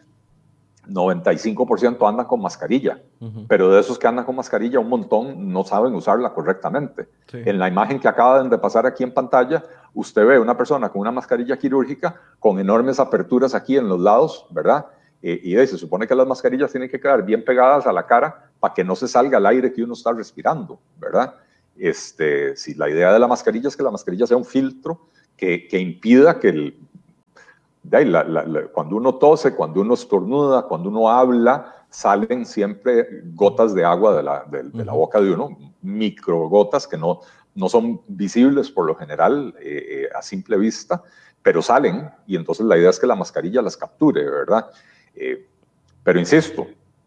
95% anda con mascarilla, pero de esos que andan con mascarilla, un montón no saben usarla correctamente. En la imagen que acaban de pasar aquí en pantalla, usted ve una persona con una mascarilla quirúrgica con enormes aperturas aquí en los lados, ¿verdad? Eh, y se supone que las mascarillas tienen que quedar bien pegadas a la cara para que no se salga el aire que uno está respirando, ¿verdad? Este, si la idea de la mascarilla es que la mascarilla sea un filtro que, que impida que el, cuando uno tose, cuando uno estornuda, cuando uno habla, salen siempre gotas de agua de la, de, la boca de uno, microgotas que no, no son visibles por lo general eh, eh, a simple vista, pero salen y entonces la idea es que la mascarilla las capture, ¿verdad? Eh, pero insisto,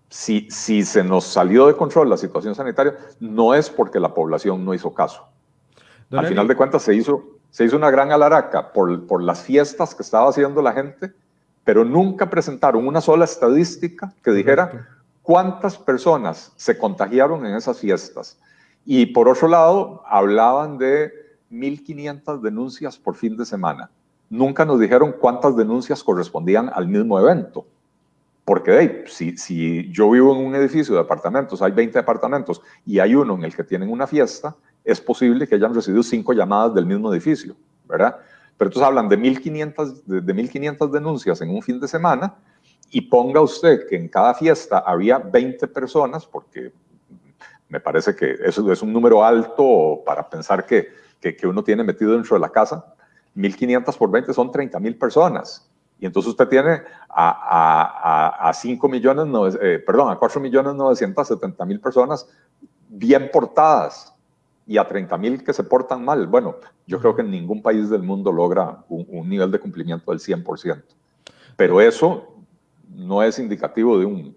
si, si se nos salió de control la situación sanitaria, no es porque la población no hizo caso. Al final de cuentas se hizo, se hizo una gran alaraca por, por las fiestas que estaba haciendo la gente, pero nunca presentaron una sola estadística que dijera cuántas personas se contagiaron en esas fiestas. Y por otro lado, hablaban de 1.500 denuncias por fin de semana. Nunca nos dijeron cuántas denuncias correspondían al mismo evento. Porque si, si yo vivo en un edificio de apartamentos, hay 20 apartamentos y hay uno en el que tienen una fiesta, es posible que hayan recibido cinco llamadas del mismo edificio, ¿verdad? Pero entonces hablan de 1.500 de, de 1500 denuncias en un fin de semana y ponga usted que en cada fiesta había 20 personas, porque me parece que eso es un número alto para pensar que, que, que uno tiene metido dentro de la casa. 1.500 por 20 son 30.000 personas. Y entonces usted tiene a, a, a 5 millones, eh, perdón, a 4 millones 970 mil personas bien portadas y a 30 mil que se portan mal. Bueno, yo creo que en ningún país del mundo logra un, nivel de cumplimiento del 100%. Pero eso no es indicativo de un,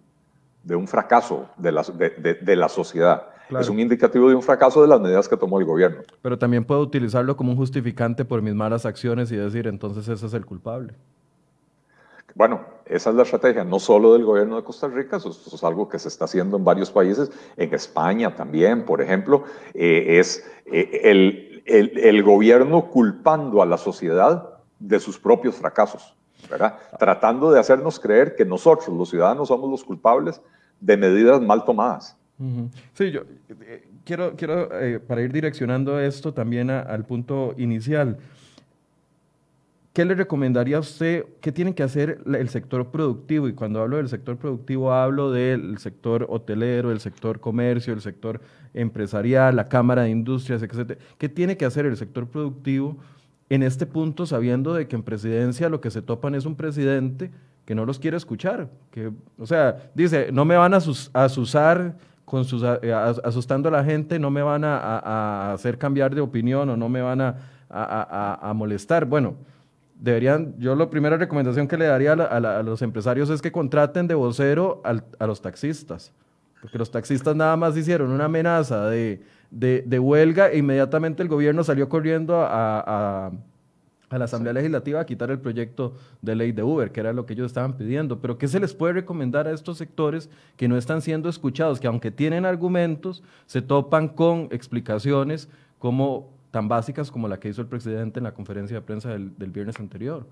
de un fracaso de la, de, de, la sociedad. Es un indicativo de un fracaso de las medidas que tomó el gobierno. Pero también puedo utilizarlo como un justificante por mis malas acciones y decir, entonces ese es el culpable. Bueno, esa es la estrategia, no solo del gobierno de Costa Rica, eso, es algo que se está haciendo en varios países, en España también, por ejemplo, eh, es eh, el, gobierno culpando a la sociedad de sus propios fracasos, ¿verdad? Tratando de hacernos creer que nosotros, los ciudadanos, somos los culpables de medidas mal tomadas. Sí, yo eh, quiero, quiero para ir direccionando esto también al punto inicial. ¿Qué le recomendaría a usted? ¿Qué tiene que hacer el sector productivo? Y cuando hablo del sector productivo, hablo del sector hotelero, el sector comercio, el sector empresarial, la Cámara de Industrias, etc. ¿Qué tiene que hacer el sector productivo en este punto, sabiendo de que en presidencia lo que se topan es un presidente que no los quiere escuchar? Que, o sea, dice, no me van a asusar con sus, asustando a la gente, no me van a, hacer cambiar de opinión o no me van a, a molestar. Bueno, deberían, yo la primera recomendación que le daría a, los empresarios es que contraten de vocero a los taxistas, porque los taxistas nada más hicieron una amenaza de, huelga e inmediatamente el gobierno salió corriendo a, la Asamblea Legislativa a quitar el proyecto de ley de Uber, que era lo que ellos estaban pidiendo. Pero ¿qué se les puede recomendar a estos sectores que no están siendo escuchados, que aunque tienen argumentos, se topan con explicaciones como tan básicas como la que hizo el presidente en la conferencia de prensa del, viernes anterior.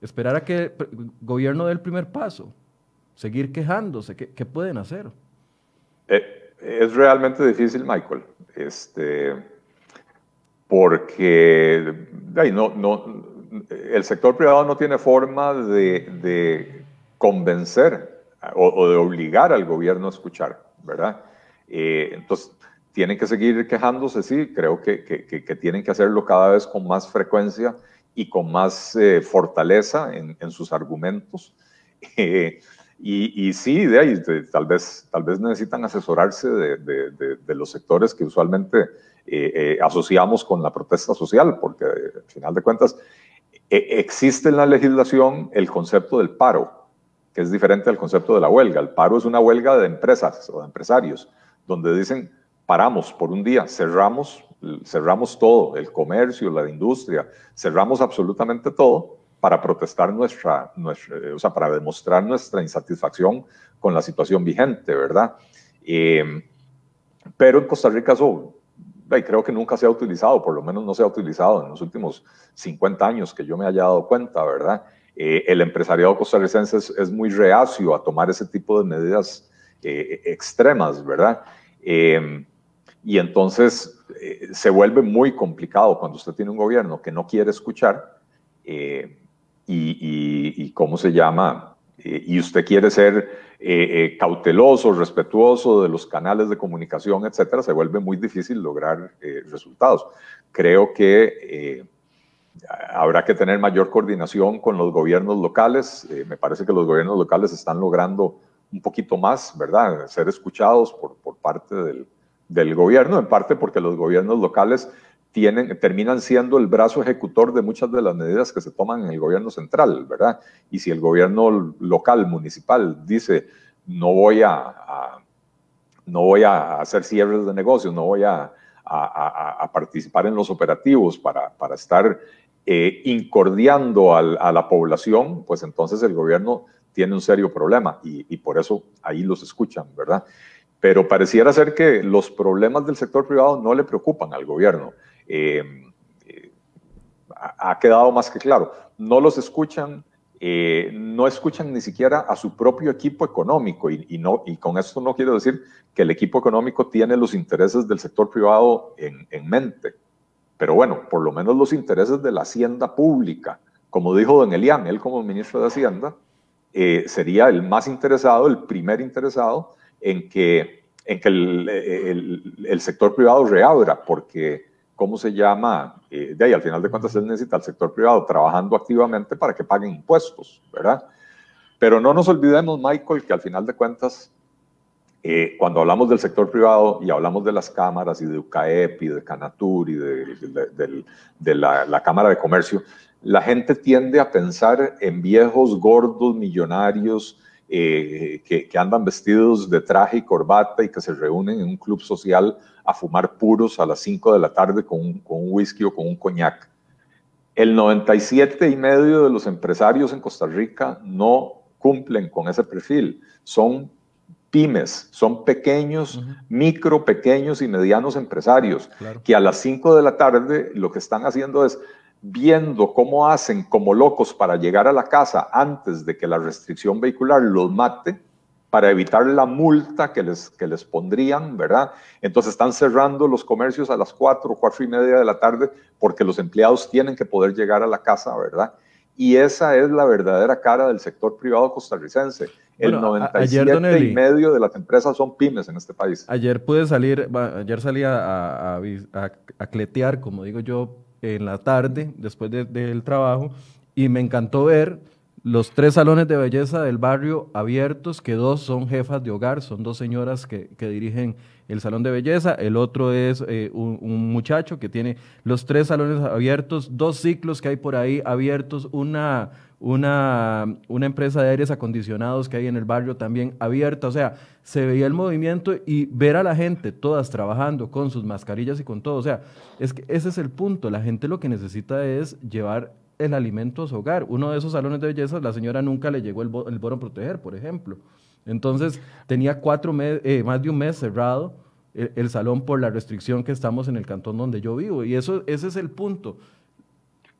Esperar a que el gobierno dé el primer paso, seguir quejándose, ¿qué, pueden hacer? Eh, es realmente difícil, Michael, este, porque no, no, el sector privado no tiene forma de, convencer o, de obligar al gobierno a escuchar, ¿verdad? Eh, entonces, tienen que seguir quejándose, sí, creo que, que, tienen que hacerlo cada vez con más frecuencia y con más eh, fortaleza en, en, sus argumentos. <laughs> Eh, y, y, sí, de ahí, tal, vez, tal vez necesitan asesorarse de, de, de, los sectores que usualmente eh, asociamos con la protesta social, porque al final de cuentas existe en la legislación el concepto del paro, que es diferente al concepto de la huelga. El paro es una huelga de empresas o de empresarios, donde dicen paramos por un día, cerramos, cerramos todo, el comercio, la industria, cerramos absolutamente todo para protestar nuestra, nuestra o sea, para demostrar nuestra insatisfacción con la situación vigente, ¿verdad? Eh, pero en Costa Rica eso creo que nunca se ha utilizado, por lo menos no se ha utilizado en los últimos 50 años que yo me haya dado cuenta, ¿verdad? Eh, el empresariado costarricense es, muy reacio a tomar ese tipo de medidas eh, extremas, ¿verdad? Y entonces eh, se vuelve muy complicado cuando usted tiene un gobierno que no quiere escuchar eh, y, cómo se llama, eh, y usted quiere ser cauteloso, respetuoso de los canales de comunicación, etcétera, se vuelve muy difícil lograr resultados. Creo que habrá que tener mayor coordinación con los gobiernos locales. me parece que los gobiernos locales están logrando un poquito más, ¿verdad? Ser escuchados por, por parte del, del gobierno, en parte porque los gobiernos locales tienen, terminan siendo el brazo ejecutor de muchas de las medidas que se toman en el gobierno central, ¿verdad? Y si el gobierno local, municipal, dice, no voy a, no voy a hacer cierres de negocios, no voy a, participar en los operativos para, para estar eh, incordiando a la población, pues entonces el gobierno tiene un serio problema y por eso ahí los escuchan, ¿verdad? Pero pareciera ser que los problemas del sector privado no le preocupan al gobierno. Eh, eh, ha quedado más que claro, no los escuchan, eh, no escuchan ni siquiera a su propio equipo económico. Y, no, y con esto no quiero decir que el equipo económico tiene los intereses del sector privado en, en mente, pero bueno, por lo menos los intereses de la hacienda pública, como dijo don Elian, él como ministro de Hacienda, sería el más interesado, el primer interesado en que, en que el, el, sector privado reabra, porque, ¿cómo se llama? Eh, de ahí, al final de cuentas, él necesita al sector privado trabajando activamente para que paguen impuestos, ¿verdad? Pero no nos olvidemos, Michael, que al final de cuentas, eh, cuando hablamos del sector privado y hablamos de las cámaras y de UCAEP y de Canatur y de, de, la, la, Cámara de Comercio, la gente tiende a pensar en viejos, gordos, millonarios eh, que, andan vestidos de traje y corbata y que se reúnen en un club social a fumar puros a las 5 de la tarde con un, con un whisky o con un coñac. El 97 y medio de los empresarios en Costa Rica no cumplen con ese perfil. Son pymes, son pequeños, micro, pequeños y medianos empresarios, que a las 5 de la tarde lo que están haciendo es viendo cómo hacen como locos para llegar a la casa antes de que la restricción vehicular los mate, para evitar la multa que les, que les pondrían, ¿verdad? Entonces están cerrando los comercios a las 4 o 4 y media de la tarde porque los empleados tienen que poder llegar a la casa, ¿verdad? Y esa es la verdadera cara del sector privado costarricense. El 97 y medio de las empresas son pymes en este país. Ayer pude salir, ayer salí a, a, cletear, como digo yo, en la tarde, después del trabajo, y me encantó ver los tres salones de belleza del barrio abiertos, que dos son jefas de hogar, son dos señoras que, dirigen el salón de belleza, el otro es eh, un, muchacho que tiene los tres salones abiertos, dos ciclos que hay por ahí abiertos, una, una, una empresa de aires acondicionados que hay en el barrio también abierta, o sea, se veía el movimiento y ver a la gente todas trabajando con sus mascarillas y con todo, o sea, es que ese es el punto, la gente lo que necesita es llevar el alimento a su hogar. Uno de esos salones de belleza, la señora nunca le llegó el, el bono proteger, por ejemplo. Entonces, tenía cuatro eh, más de un mes cerrado el, salón por la restricción que estamos en el cantón donde yo vivo. Y eso, ese es el punto.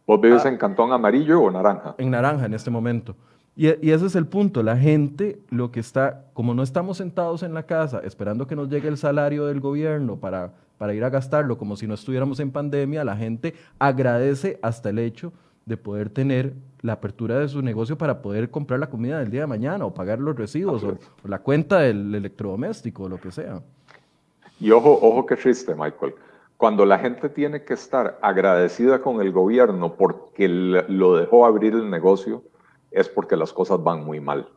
¿Vos vives ah. en cantón amarillo o naranja? En naranja en este momento. Y, y, ese es el punto. La gente, lo que está, como no estamos sentados en la casa esperando que nos llegue el salario del gobierno para, para ir a gastarlo como si no estuviéramos en pandemia, la gente agradece hasta el hecho de poder tener la apertura de su negocio para poder comprar la comida del día de mañana o pagar los residuos o, la cuenta del electrodoméstico o lo que sea. Y ojo, ojo que triste, Michael. Cuando la gente tiene que estar agradecida con el gobierno porque lo dejó abrir el negocio, es porque las cosas van muy mal,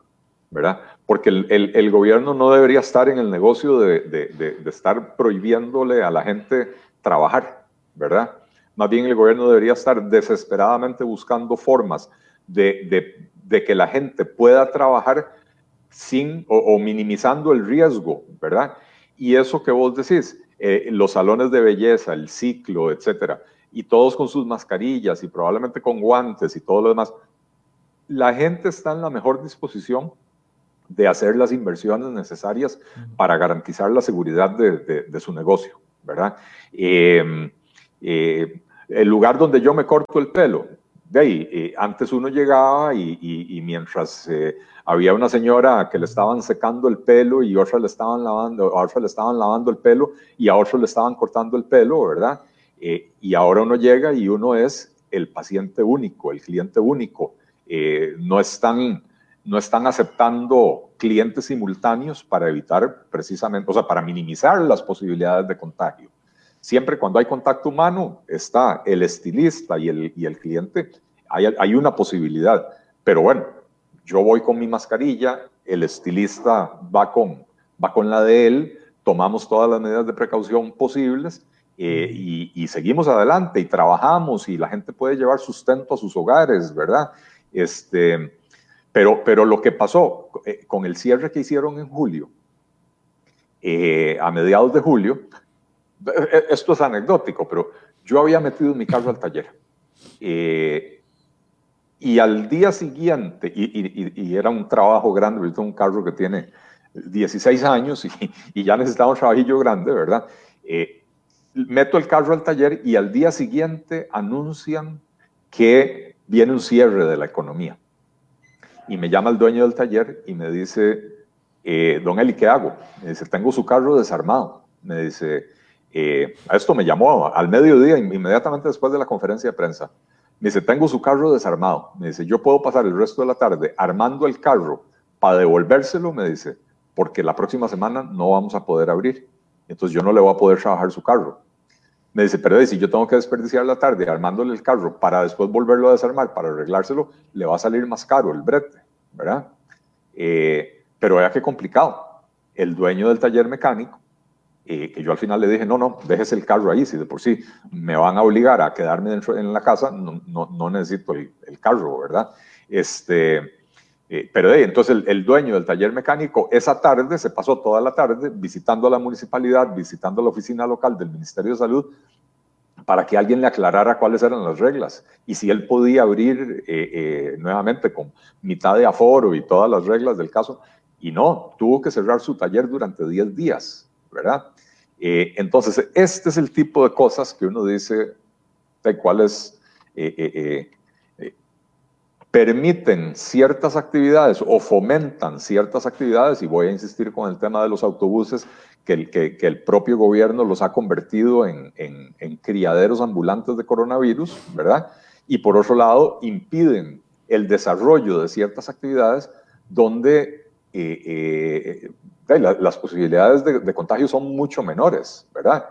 ¿verdad? Porque el, gobierno no debería estar en el negocio de, de estar prohibiéndole a la gente trabajar, ¿verdad? Más bien el gobierno debería estar desesperadamente buscando formas de, que la gente pueda trabajar sin o, minimizando el riesgo, ¿verdad? Y eso que vos decís, eh, los salones de belleza, el ciclo, etcétera, y todos con sus mascarillas y probablemente con guantes y todo lo demás, la gente está en la mejor disposición de hacer las inversiones necesarias para garantizar la seguridad de, su negocio, ¿verdad? Eh, eh, el lugar donde yo me corto el pelo, de ahí, eh, antes uno llegaba y, mientras eh, había una señora que le estaban secando el pelo y otra le estaban lavando, a otra le estaban lavando el pelo y a otro le estaban cortando el pelo, ¿verdad? y ahora uno llega y uno es el paciente único, el cliente único. no, están, no están aceptando clientes simultáneos para evitar precisamente, o sea, para minimizar las posibilidades de contagio. Siempre cuando hay contacto humano está el estilista y el, y el cliente, hay, hay una posibilidad. Pero bueno, yo voy con mi mascarilla, el estilista va con, va con la de él, tomamos todas las medidas de precaución posibles eh, y, y, seguimos adelante y trabajamos y la gente puede llevar sustento a sus hogares, ¿verdad? Este, pero, pero lo que pasó eh, con el cierre que hicieron en julio, eh, a mediados de julio, esto es anecdótico, pero yo había metido mi carro al taller. Eh, y al día siguiente, y, era un trabajo grande, tengo un carro que tiene 16 años y, ya necesitaba un trabajillo grande, ¿verdad? Eh, meto el carro al taller y al día siguiente anuncian que viene un cierre de la economía. Y me llama el dueño del taller y me dice, don Eli, ¿qué hago? Me dice, tengo su carro desarmado. Me dice, eh, a esto me llamó al mediodía, inmediatamente después de la conferencia de prensa. Me dice, tengo su carro desarmado. Me dice, yo puedo pasar el resto de la tarde armando el carro para devolvérselo, me dice, porque la próxima semana no vamos a poder abrir. Entonces yo no le voy a poder trabajar su carro. Me dice, pero si yo tengo que desperdiciar la tarde armándole el carro para después volverlo a desarmar, para arreglárselo, le va a salir más caro el brete, ¿verdad? Eh, pero vea qué complicado. El dueño del taller mecánico que yo al final le dije, no, no, déjese el carro ahí, si de por sí me van a obligar a quedarme dentro en la casa, no, no, necesito el, carro, ¿verdad? Este, Eh, pero entonces el, dueño del taller mecánico esa tarde se pasó toda la tarde visitando a la municipalidad, visitando la oficina local del Ministerio de Salud para que alguien le aclarara cuáles eran las reglas y si él podía abrir eh, eh, nuevamente con mitad de aforo y todas las reglas del caso. Y no, tuvo que cerrar su taller durante 10 días, ¿verdad? entonces, este es el tipo de cosas que uno dice, de cuáles permiten ciertas actividades o fomentan ciertas actividades, y voy a insistir con el tema de los autobuses, que el, que, el propio gobierno los ha convertido en, en, criaderos ambulantes de coronavirus, ¿verdad? Y por otro lado, impiden el desarrollo de ciertas actividades donde eh, eh, las posibilidades de, contagio son mucho menores, ¿verdad?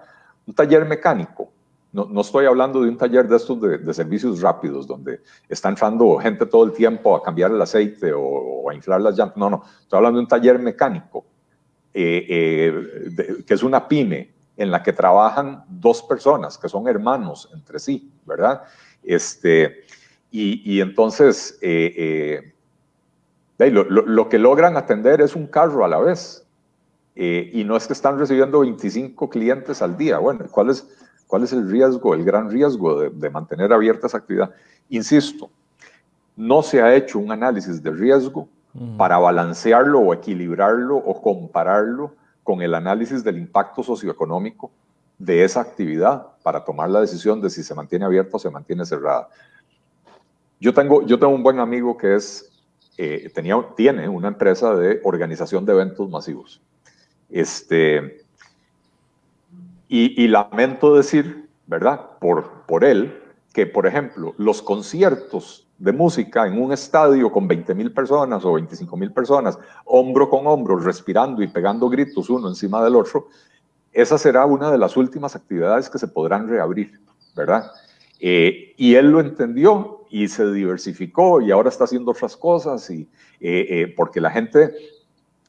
Un taller mecánico no, estoy hablando de un taller de estos de, servicios rápidos, donde está entrando gente todo el tiempo a cambiar el aceite o, a inflar las llantas. No, no, estoy hablando de un taller mecánico, eh, eh, que es una pyme en la que trabajan dos personas que son hermanos entre sí, ¿verdad? Este, y, entonces, eh, lo, lo, que logran atender es un carro a la vez. y no es que están recibiendo 25 clientes al día. Bueno, ¿cuál es? ¿Cuál es el riesgo, el gran riesgo de, mantener abierta esa actividad? Insisto, no se ha hecho un análisis de riesgo para balancearlo o equilibrarlo o compararlo con el análisis del impacto socioeconómico de esa actividad para tomar la decisión de si se mantiene abierta o se mantiene cerrada. Yo tengo, yo tengo un buen amigo que es, eh, tenía, tiene una empresa de organización de eventos masivos. Este, y, lamento decir, ¿verdad? Por, por él, que por ejemplo, los conciertos de música en un estadio con 20 mil personas o 25 mil personas, hombro con hombro, respirando y pegando gritos uno encima del otro, esa será una de las últimas actividades que se podrán reabrir, ¿verdad? Eh, y él lo entendió y se diversificó y ahora está haciendo otras cosas, y, eh, eh, porque la gente,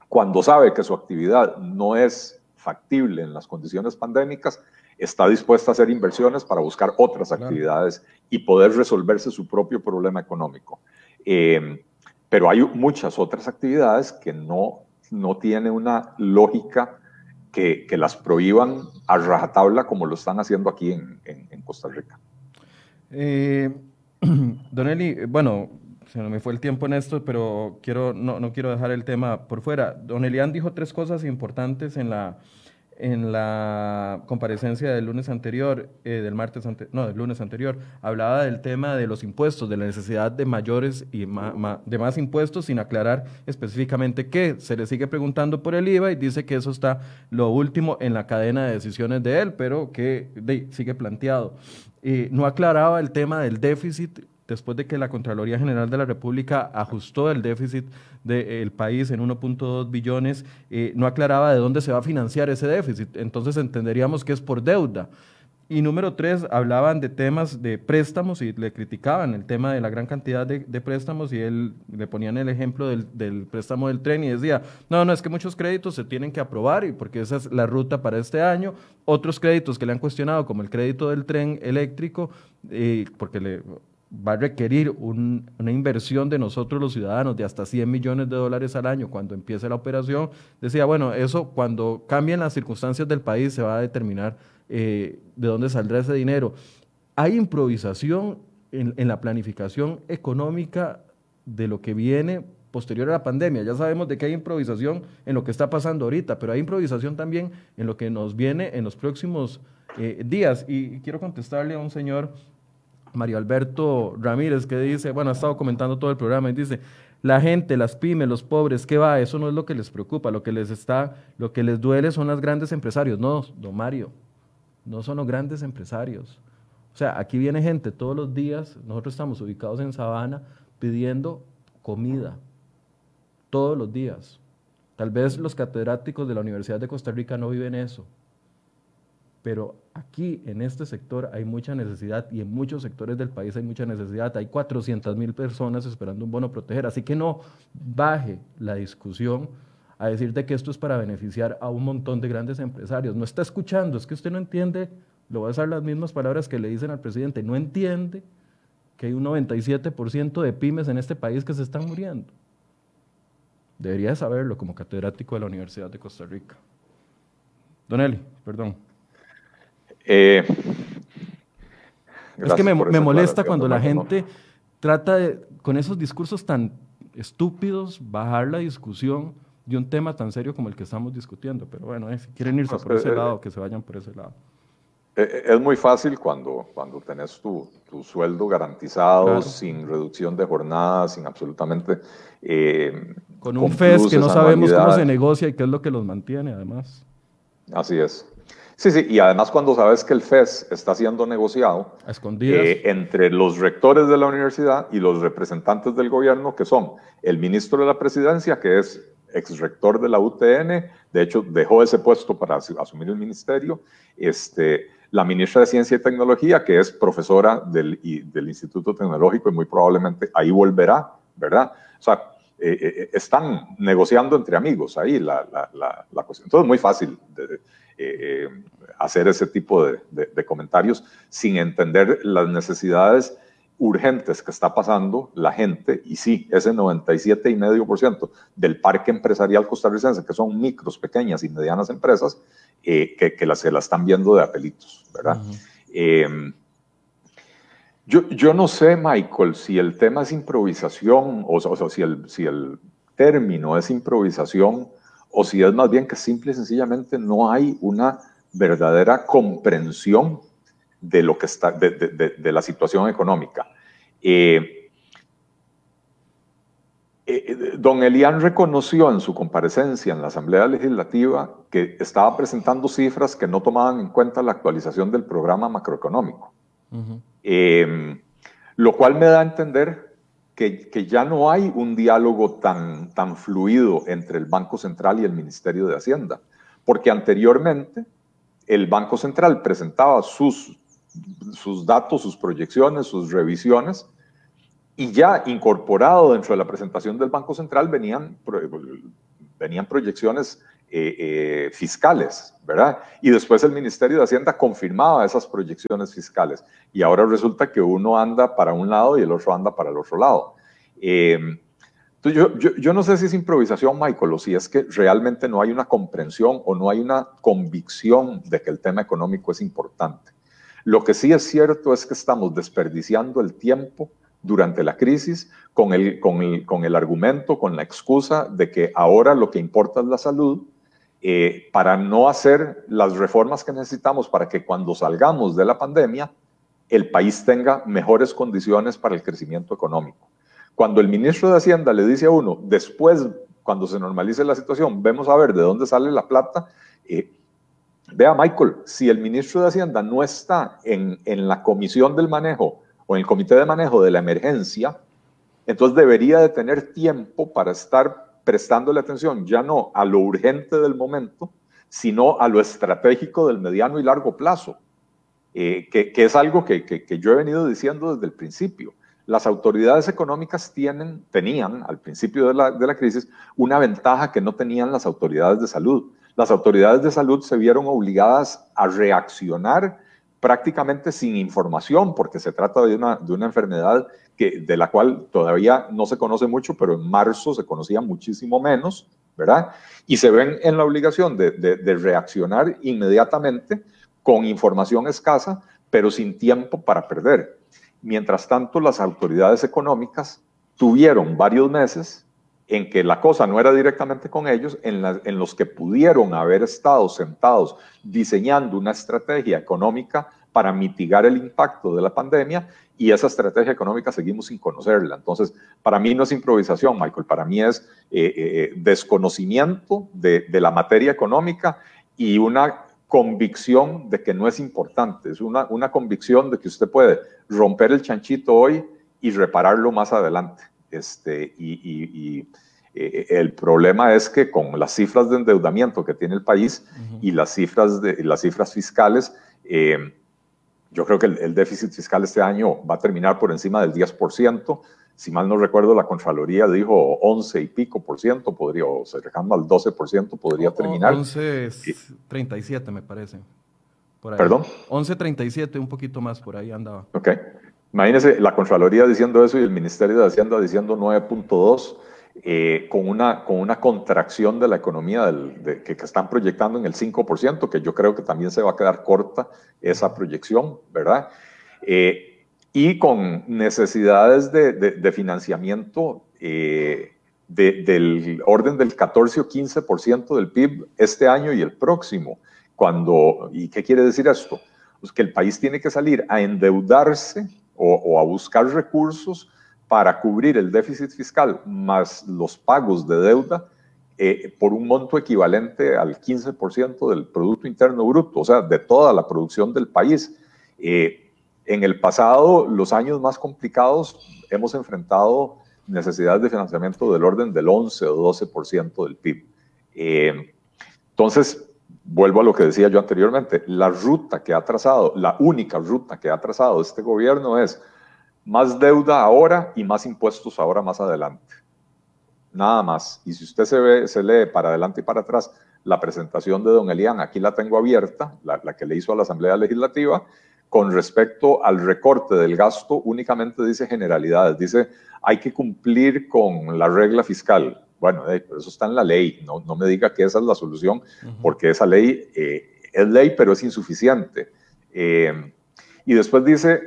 cuando sabe que su actividad no es factible en las condiciones pandémicas, está dispuesta a hacer inversiones para buscar otras actividades y poder resolverse su propio problema económico. Em, pero hay muchas otras actividades que no, no tienen una lógica que, que, las prohíban a rajatabla como lo están haciendo aquí en, en, Costa Rica. Eh, <clears throat> don Eli, bueno, se me fue el tiempo en esto, pero quiero, no, no quiero dejar el tema por fuera. Don Elian dijo tres cosas importantes en la, en la comparecencia del lunes anterior, eh, del martes no, del lunes anterior, hablaba del tema de los impuestos, de la necesidad de mayores y de más impuestos sin aclarar específicamente qué. Se le sigue preguntando por el IVA y dice que eso está lo último en la cadena de decisiones de él, pero que sigue planteado. Eh, no aclaraba el tema del déficit después de que la Contraloría General de la República ajustó el déficit del país en 1.2 billones, eh, no aclaraba de dónde se va a financiar ese déficit. Entonces entenderíamos que es por deuda. Y número tres, hablaban de temas de préstamos y le criticaban el tema de la gran cantidad de, préstamos y él le ponían el ejemplo del, préstamo del tren y decía, no, no, es que muchos créditos se tienen que aprobar y porque esa es la ruta para este año. Otros créditos que le han cuestionado, como el crédito del tren eléctrico, eh, porque le, va a requerir una inversión de nosotros los ciudadanos de hasta 100 millones de dólares al año cuando empiece la operación. Decía, bueno, eso cuando cambien las circunstancias del país se va a determinar eh, de dónde saldrá ese dinero. Hay improvisación en, la planificación económica de lo que viene posterior a la pandemia. Ya sabemos de que hay improvisación en lo que está pasando ahorita, pero hay improvisación también en lo que nos viene en los próximos eh, días. Y quiero contestarle a un señor Mario Alberto Ramírez, que dice, bueno, ha estado comentando todo el programa y dice, la gente, las pymes, los pobres, ¿qué va? Eso no es lo que les preocupa, lo que les está, lo que les duele son los grandes empresarios. No, don Mario, no son los grandes empresarios. O sea, aquí viene gente todos los días, nosotros estamos ubicados en Sabana pidiendo comida, todos los días. Tal vez los catedráticos de la Universidad de Costa Rica no viven eso, pero aquí en este sector hay mucha necesidad y en muchos sectores del país hay mucha necesidad. Hay 400 mil personas esperando un bono proteger, así que no baje la discusión a decirte que esto es para beneficiar a un montón de grandes empresarios. No está escuchando, es que usted no entiende, lo voy a usar las mismas palabras que le dicen al presidente, no entiende que hay un 97% de pymes en este país que se están muriendo. Debería saberlo como catedrático de la Universidad de Costa Rica. Don Eli, perdón. Eh, es que me, molesta cuando la gente trata de, con esos discursos tan estúpidos, bajar la discusión de un tema tan serio como el que estamos discutiendo. Pero bueno, eh, si quieren irse por ese lado, que se vayan por ese lado. Eh, es muy fácil cuando, cuando tenés tu, tu sueldo garantizado, sin reducción de jornada, sin absolutamente... Eh, con un FES que no sabemos cómo se negocia y qué es lo que los mantiene, además. Así es. Sí, sí, y además cuando sabes que el FES está siendo negociado eh, entre los rectores de la universidad y los representantes del gobierno, que son el ministro de la presidencia, que es ex rector de la UTN, de hecho dejó ese puesto para asumir el ministerio, este, la ministra de Ciencia y Tecnología, que es profesora del, del Instituto Tecnológico y muy probablemente ahí volverá, ¿verdad? O sea, eh, eh, están negociando entre amigos ahí la, la, la, cuestión. Entonces es muy fácil de, eh, hacer ese tipo de, de, comentarios sin entender las necesidades urgentes que está pasando la gente, y sí, ese 97,5% del parque empresarial costarricense, que son micros, pequeñas y medianas empresas, que, que se la están viendo de apelitos, ¿verdad? yo, yo, no sé, Michael, si el tema es improvisación, o, o, si, el, si el término es improvisación, o si es más bien que simple y sencillamente no hay una verdadera comprensión de lo que está, de, de, de la situación económica. Eh, eh, don Elian reconoció en su comparecencia en la Asamblea Legislativa que estaba presentando cifras que no tomaban en cuenta la actualización del programa macroeconómico, eh, lo cual me da a entender que, ya no hay un diálogo tan, tan fluido entre el Banco Central y el Ministerio de Hacienda, porque anteriormente el Banco Central presentaba sus, sus datos, sus proyecciones, sus revisiones, y ya incorporado dentro de la presentación del Banco Central venían, venían proyecciones eh, eh, fiscales, ¿verdad? Y después el Ministerio de Hacienda confirmaba esas proyecciones fiscales. Y ahora resulta que uno anda para un lado y el otro anda para el otro lado. Eh, entonces yo, yo, yo, no sé si es improvisación, Michael, o si es que realmente no hay una comprensión o no hay una convicción de que el tema económico es importante. Lo que sí es cierto es que estamos desperdiciando el tiempo durante la crisis con el, con el, con el argumento, con la excusa de que ahora lo que importa es la salud eh, para no hacer las reformas que necesitamos para que cuando salgamos de la pandemia, el país tenga mejores condiciones para el crecimiento económico. Cuando el ministro de Hacienda le dice a uno, después, cuando se normalice la situación, vemos a ver de dónde sale la plata, eh, vea Michael, si el ministro de Hacienda no está en, en la comisión del manejo o en el comité de manejo de la emergencia, entonces debería de tener tiempo para estar prestándole atención ya no a lo urgente del momento, sino a lo estratégico del mediano y largo plazo, eh, que, es algo que, que, yo he venido diciendo desde el principio. Las autoridades económicas tienen, tenían al principio de la, de la crisis una ventaja que no tenían las autoridades de salud. Las autoridades de salud se vieron obligadas a reaccionar prácticamente sin información, porque se trata de una, de una enfermedad que, de la cual todavía no se conoce mucho, pero en marzo se conocía muchísimo menos, ¿verdad? Y se ven en la obligación de, de, reaccionar inmediatamente con información escasa, pero sin tiempo para perder. Mientras tanto, las autoridades económicas tuvieron varios meses en que la cosa no era directamente con ellos, en, en, los que pudieron haber estado sentados diseñando una estrategia económica para mitigar el impacto de la pandemia y esa estrategia económica seguimos sin conocerla. Entonces, para mí no es improvisación, Michael, para mí es eh, eh, eh, desconocimiento de, de, la materia económica y una convicción de que no es importante, es una, una convicción de que usted puede romper el chanchito hoy y repararlo más adelante. Este, y, y, el problema es que con las cifras de endeudamiento que tiene el país y las cifras, de, las cifras fiscales, yo creo que el, déficit fiscal este año va a terminar por encima del 10%. Si mal no recuerdo, la Contraloría dijo 11 y pico por ciento, podría, o cercano al 12 por ciento, podría terminar. 11.37 me parece. Por ¿Perdón? 11.37, un poquito más, por ahí andaba. Ok. Imagínese la Contraloría diciendo eso y el Ministerio de Hacienda diciendo 9.2. eh, con, una, con una contracción de la economía del, que, están proyectando en el 5%, que yo creo que también se va a quedar corta esa proyección, ¿verdad? Eh, y con necesidades de, de, financiamiento eh, del orden del 14 o 15% del PIB este año y el próximo. Cuando, ¿Y qué quiere decir esto? Pues que el país tiene que salir a endeudarse o, o a buscar recursos para cubrir el déficit fiscal más los pagos de deuda eh, por un monto equivalente al 15% del Producto Interno Bruto, o sea, de toda la producción del país. Eh, en el pasado, los años más complicados, hemos enfrentado necesidades de financiamiento del orden del 11 o 12% del PIB. Eh, entonces, vuelvo a lo que decía yo anteriormente, la ruta que ha trazado, la única ruta que ha trazado este gobierno es más deuda ahora y más impuestos ahora más adelante. Nada más. Y si usted se, ve, se lee para adelante y para atrás la presentación de don Elian, aquí la tengo abierta, la, que le hizo a la Asamblea Legislativa, con respecto al recorte del gasto, únicamente dice generalidades. Dice, hay que cumplir con la regla fiscal. Bueno, eso está en la ley. No, no, me diga que esa es la solución, porque esa ley eh, es ley, pero es insuficiente. Eh, y después dice,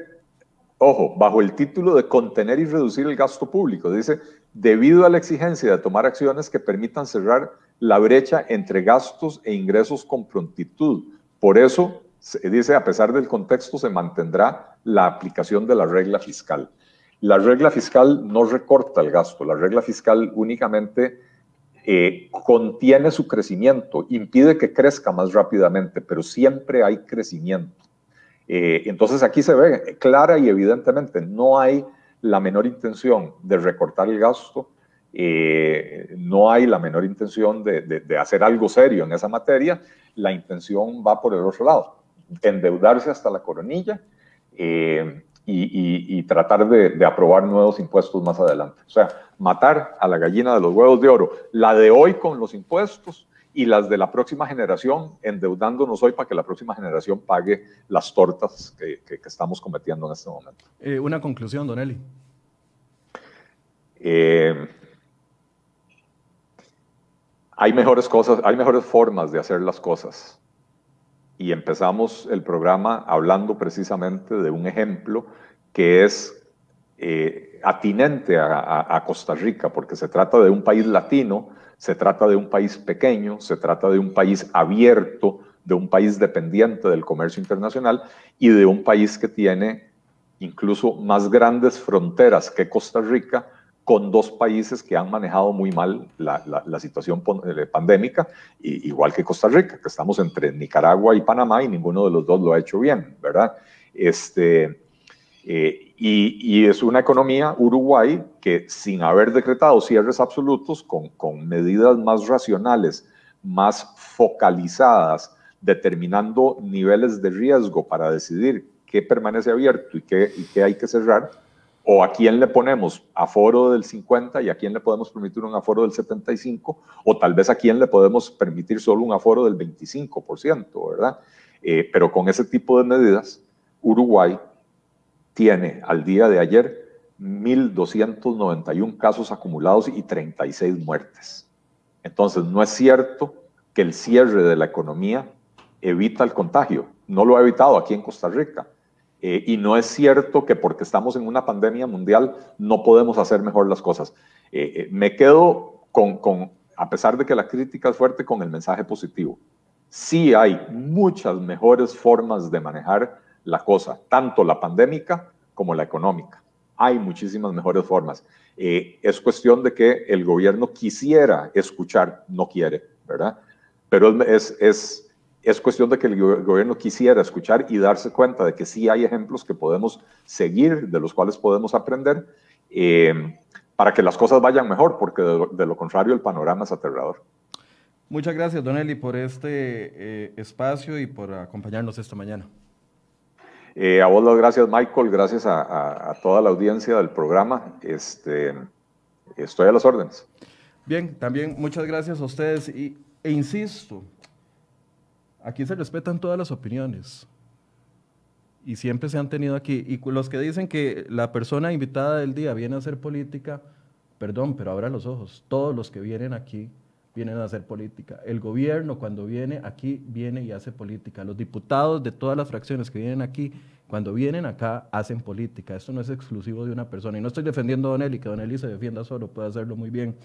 Ojo, bajo el título de contener y reducir el gasto público, dice, debido a la exigencia de tomar acciones que permitan cerrar la brecha entre gastos e ingresos con prontitud. Por eso, dice, a pesar del contexto, se mantendrá la aplicación de la regla fiscal. La regla fiscal no recorta el gasto, la regla fiscal únicamente eh, contiene su crecimiento, impide que crezca más rápidamente, pero siempre hay crecimiento. Eh, entonces aquí se ve clara y evidentemente no hay la menor intención de recortar el gasto, eh, no hay la menor intención de, hacer algo serio en esa materia, la intención va por el otro lado, endeudarse hasta la coronilla eh, y, y, tratar de aprobar nuevos impuestos más adelante. O sea, matar a la gallina de los huevos de oro, la de hoy con los impuestos y las de la próxima generación, endeudándonos hoy para que la próxima generación pague las tortas que, estamos cometiendo en este momento. Eh, una conclusión, Don Eli. Eh, hay mejores cosas, hay mejores formas de hacer las cosas. Y empezamos el programa hablando precisamente de un ejemplo que es eh, atinente a Costa Rica, porque se trata de un país latino se trata de un país pequeño, se trata de un país abierto, de un país dependiente del comercio internacional y de un país que tiene incluso más grandes fronteras que Costa Rica, con dos países que han manejado muy mal la, situación eh, pandémica, igual que Costa Rica, que estamos entre Nicaragua y Panamá y ninguno de los dos lo ha hecho bien, ¿verdad? Este, eh, y, es una economía, Uruguay, que sin haber decretado cierres absolutos, con, con medidas más racionales, más focalizadas, determinando niveles de riesgo para decidir qué permanece abierto y qué, y qué hay que cerrar, o a quién le ponemos aforo del 50 y a quién le podemos permitir un aforo del 75, o tal vez a quién le podemos permitir solo un aforo del 25%, ¿verdad? Eh, pero con ese tipo de medidas, Uruguay tiene al día de ayer 1.291 casos acumulados y 36 muertes. Entonces, no es cierto que el cierre de la economía evita el contagio. No lo ha evitado aquí en Costa Rica. Eh, y no es cierto que porque estamos en una pandemia mundial no podemos hacer mejor las cosas. Eh, eh, me quedo con, con, a pesar de que la crítica es fuerte, con el mensaje positivo. Sí hay muchas mejores formas de manejar la cosa, tanto la pandémica como la económica. Hay muchísimas mejores formas. Eh, es cuestión de que el gobierno quisiera escuchar, no quiere, ¿verdad? Pero es, es, es cuestión de que el gobierno quisiera escuchar y darse cuenta de que sí hay ejemplos que podemos seguir, de los cuales podemos aprender, eh, para que las cosas vayan mejor, porque de lo, contrario el panorama es aterrador. Muchas gracias, Don Eli, por este eh, espacio y por acompañarnos esta mañana. Eh, a vos las gracias, Michael, gracias a, toda la audiencia del programa. Este, estoy a las órdenes. Bien, también muchas gracias a ustedes y, e insisto, aquí se respetan todas las opiniones y siempre se han tenido aquí. Y los que dicen que la persona invitada del día viene a hacer política, Perdón, pero abra los ojos. Todos los que vienen aquí vienen a hacer política. El gobierno cuando viene aquí viene y hace política. Los diputados de todas las fracciones que vienen aquí, cuando vienen acá, hacen política. Esto no es exclusivo de una persona. Y no estoy defendiendo a Don Eli, que Don Eli se defienda solo, puede hacerlo muy bien.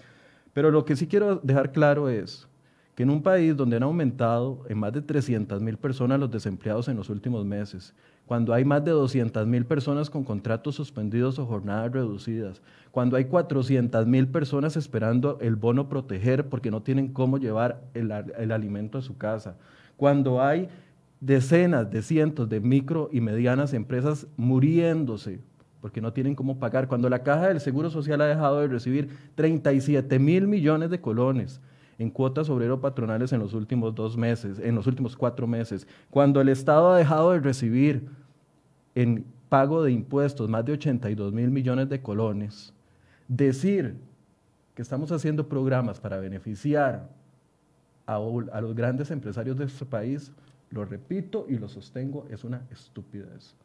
Pero lo que sí quiero dejar claro es que en un país donde han aumentado en más de 300 mil personas los desempleados en los últimos meses, cuando hay más de 200 mil personas con contratos suspendidos o jornadas reducidas, cuando hay 400 mil personas esperando el bono proteger porque no tienen cómo llevar el, alimento a su casa, cuando hay decenas de cientos de micro y medianas empresas muriéndose porque no tienen cómo pagar, cuando la Caja del Seguro Social ha dejado de recibir 37 mil millones de colones, en cuotas obrero patronales en los últimos dos meses, en los últimos cuatro meses, cuando el Estado ha dejado de recibir en pago de impuestos más de 82 mil millones de colones, decir que estamos haciendo programas para beneficiar a, los grandes empresarios de este país, lo repito y lo sostengo, es una estupidez.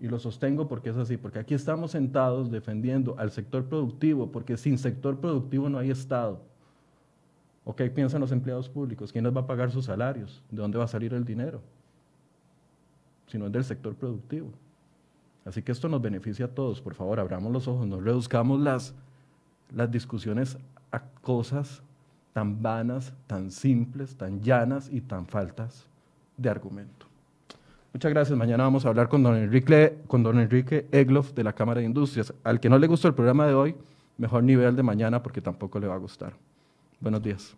Y lo sostengo porque es así, porque aquí estamos sentados defendiendo al sector productivo, porque sin sector productivo no hay Estado. ¿O qué piensan los empleados públicos? ¿Quién les va a pagar sus salarios? ¿De dónde va a salir el dinero? Si no es del sector productivo. Así que esto nos beneficia a todos. Por favor, abramos los ojos, no reduzcamos las, las discusiones a cosas tan vanas, tan simples, tan llanas y tan faltas de argumento. Muchas gracias. Mañana vamos a hablar con don Enrique, con don Enrique Egloff de la Cámara de Industrias. Al que no le gustó el programa de hoy, mejor nivel de mañana porque tampoco le va a gustar. Buenos días.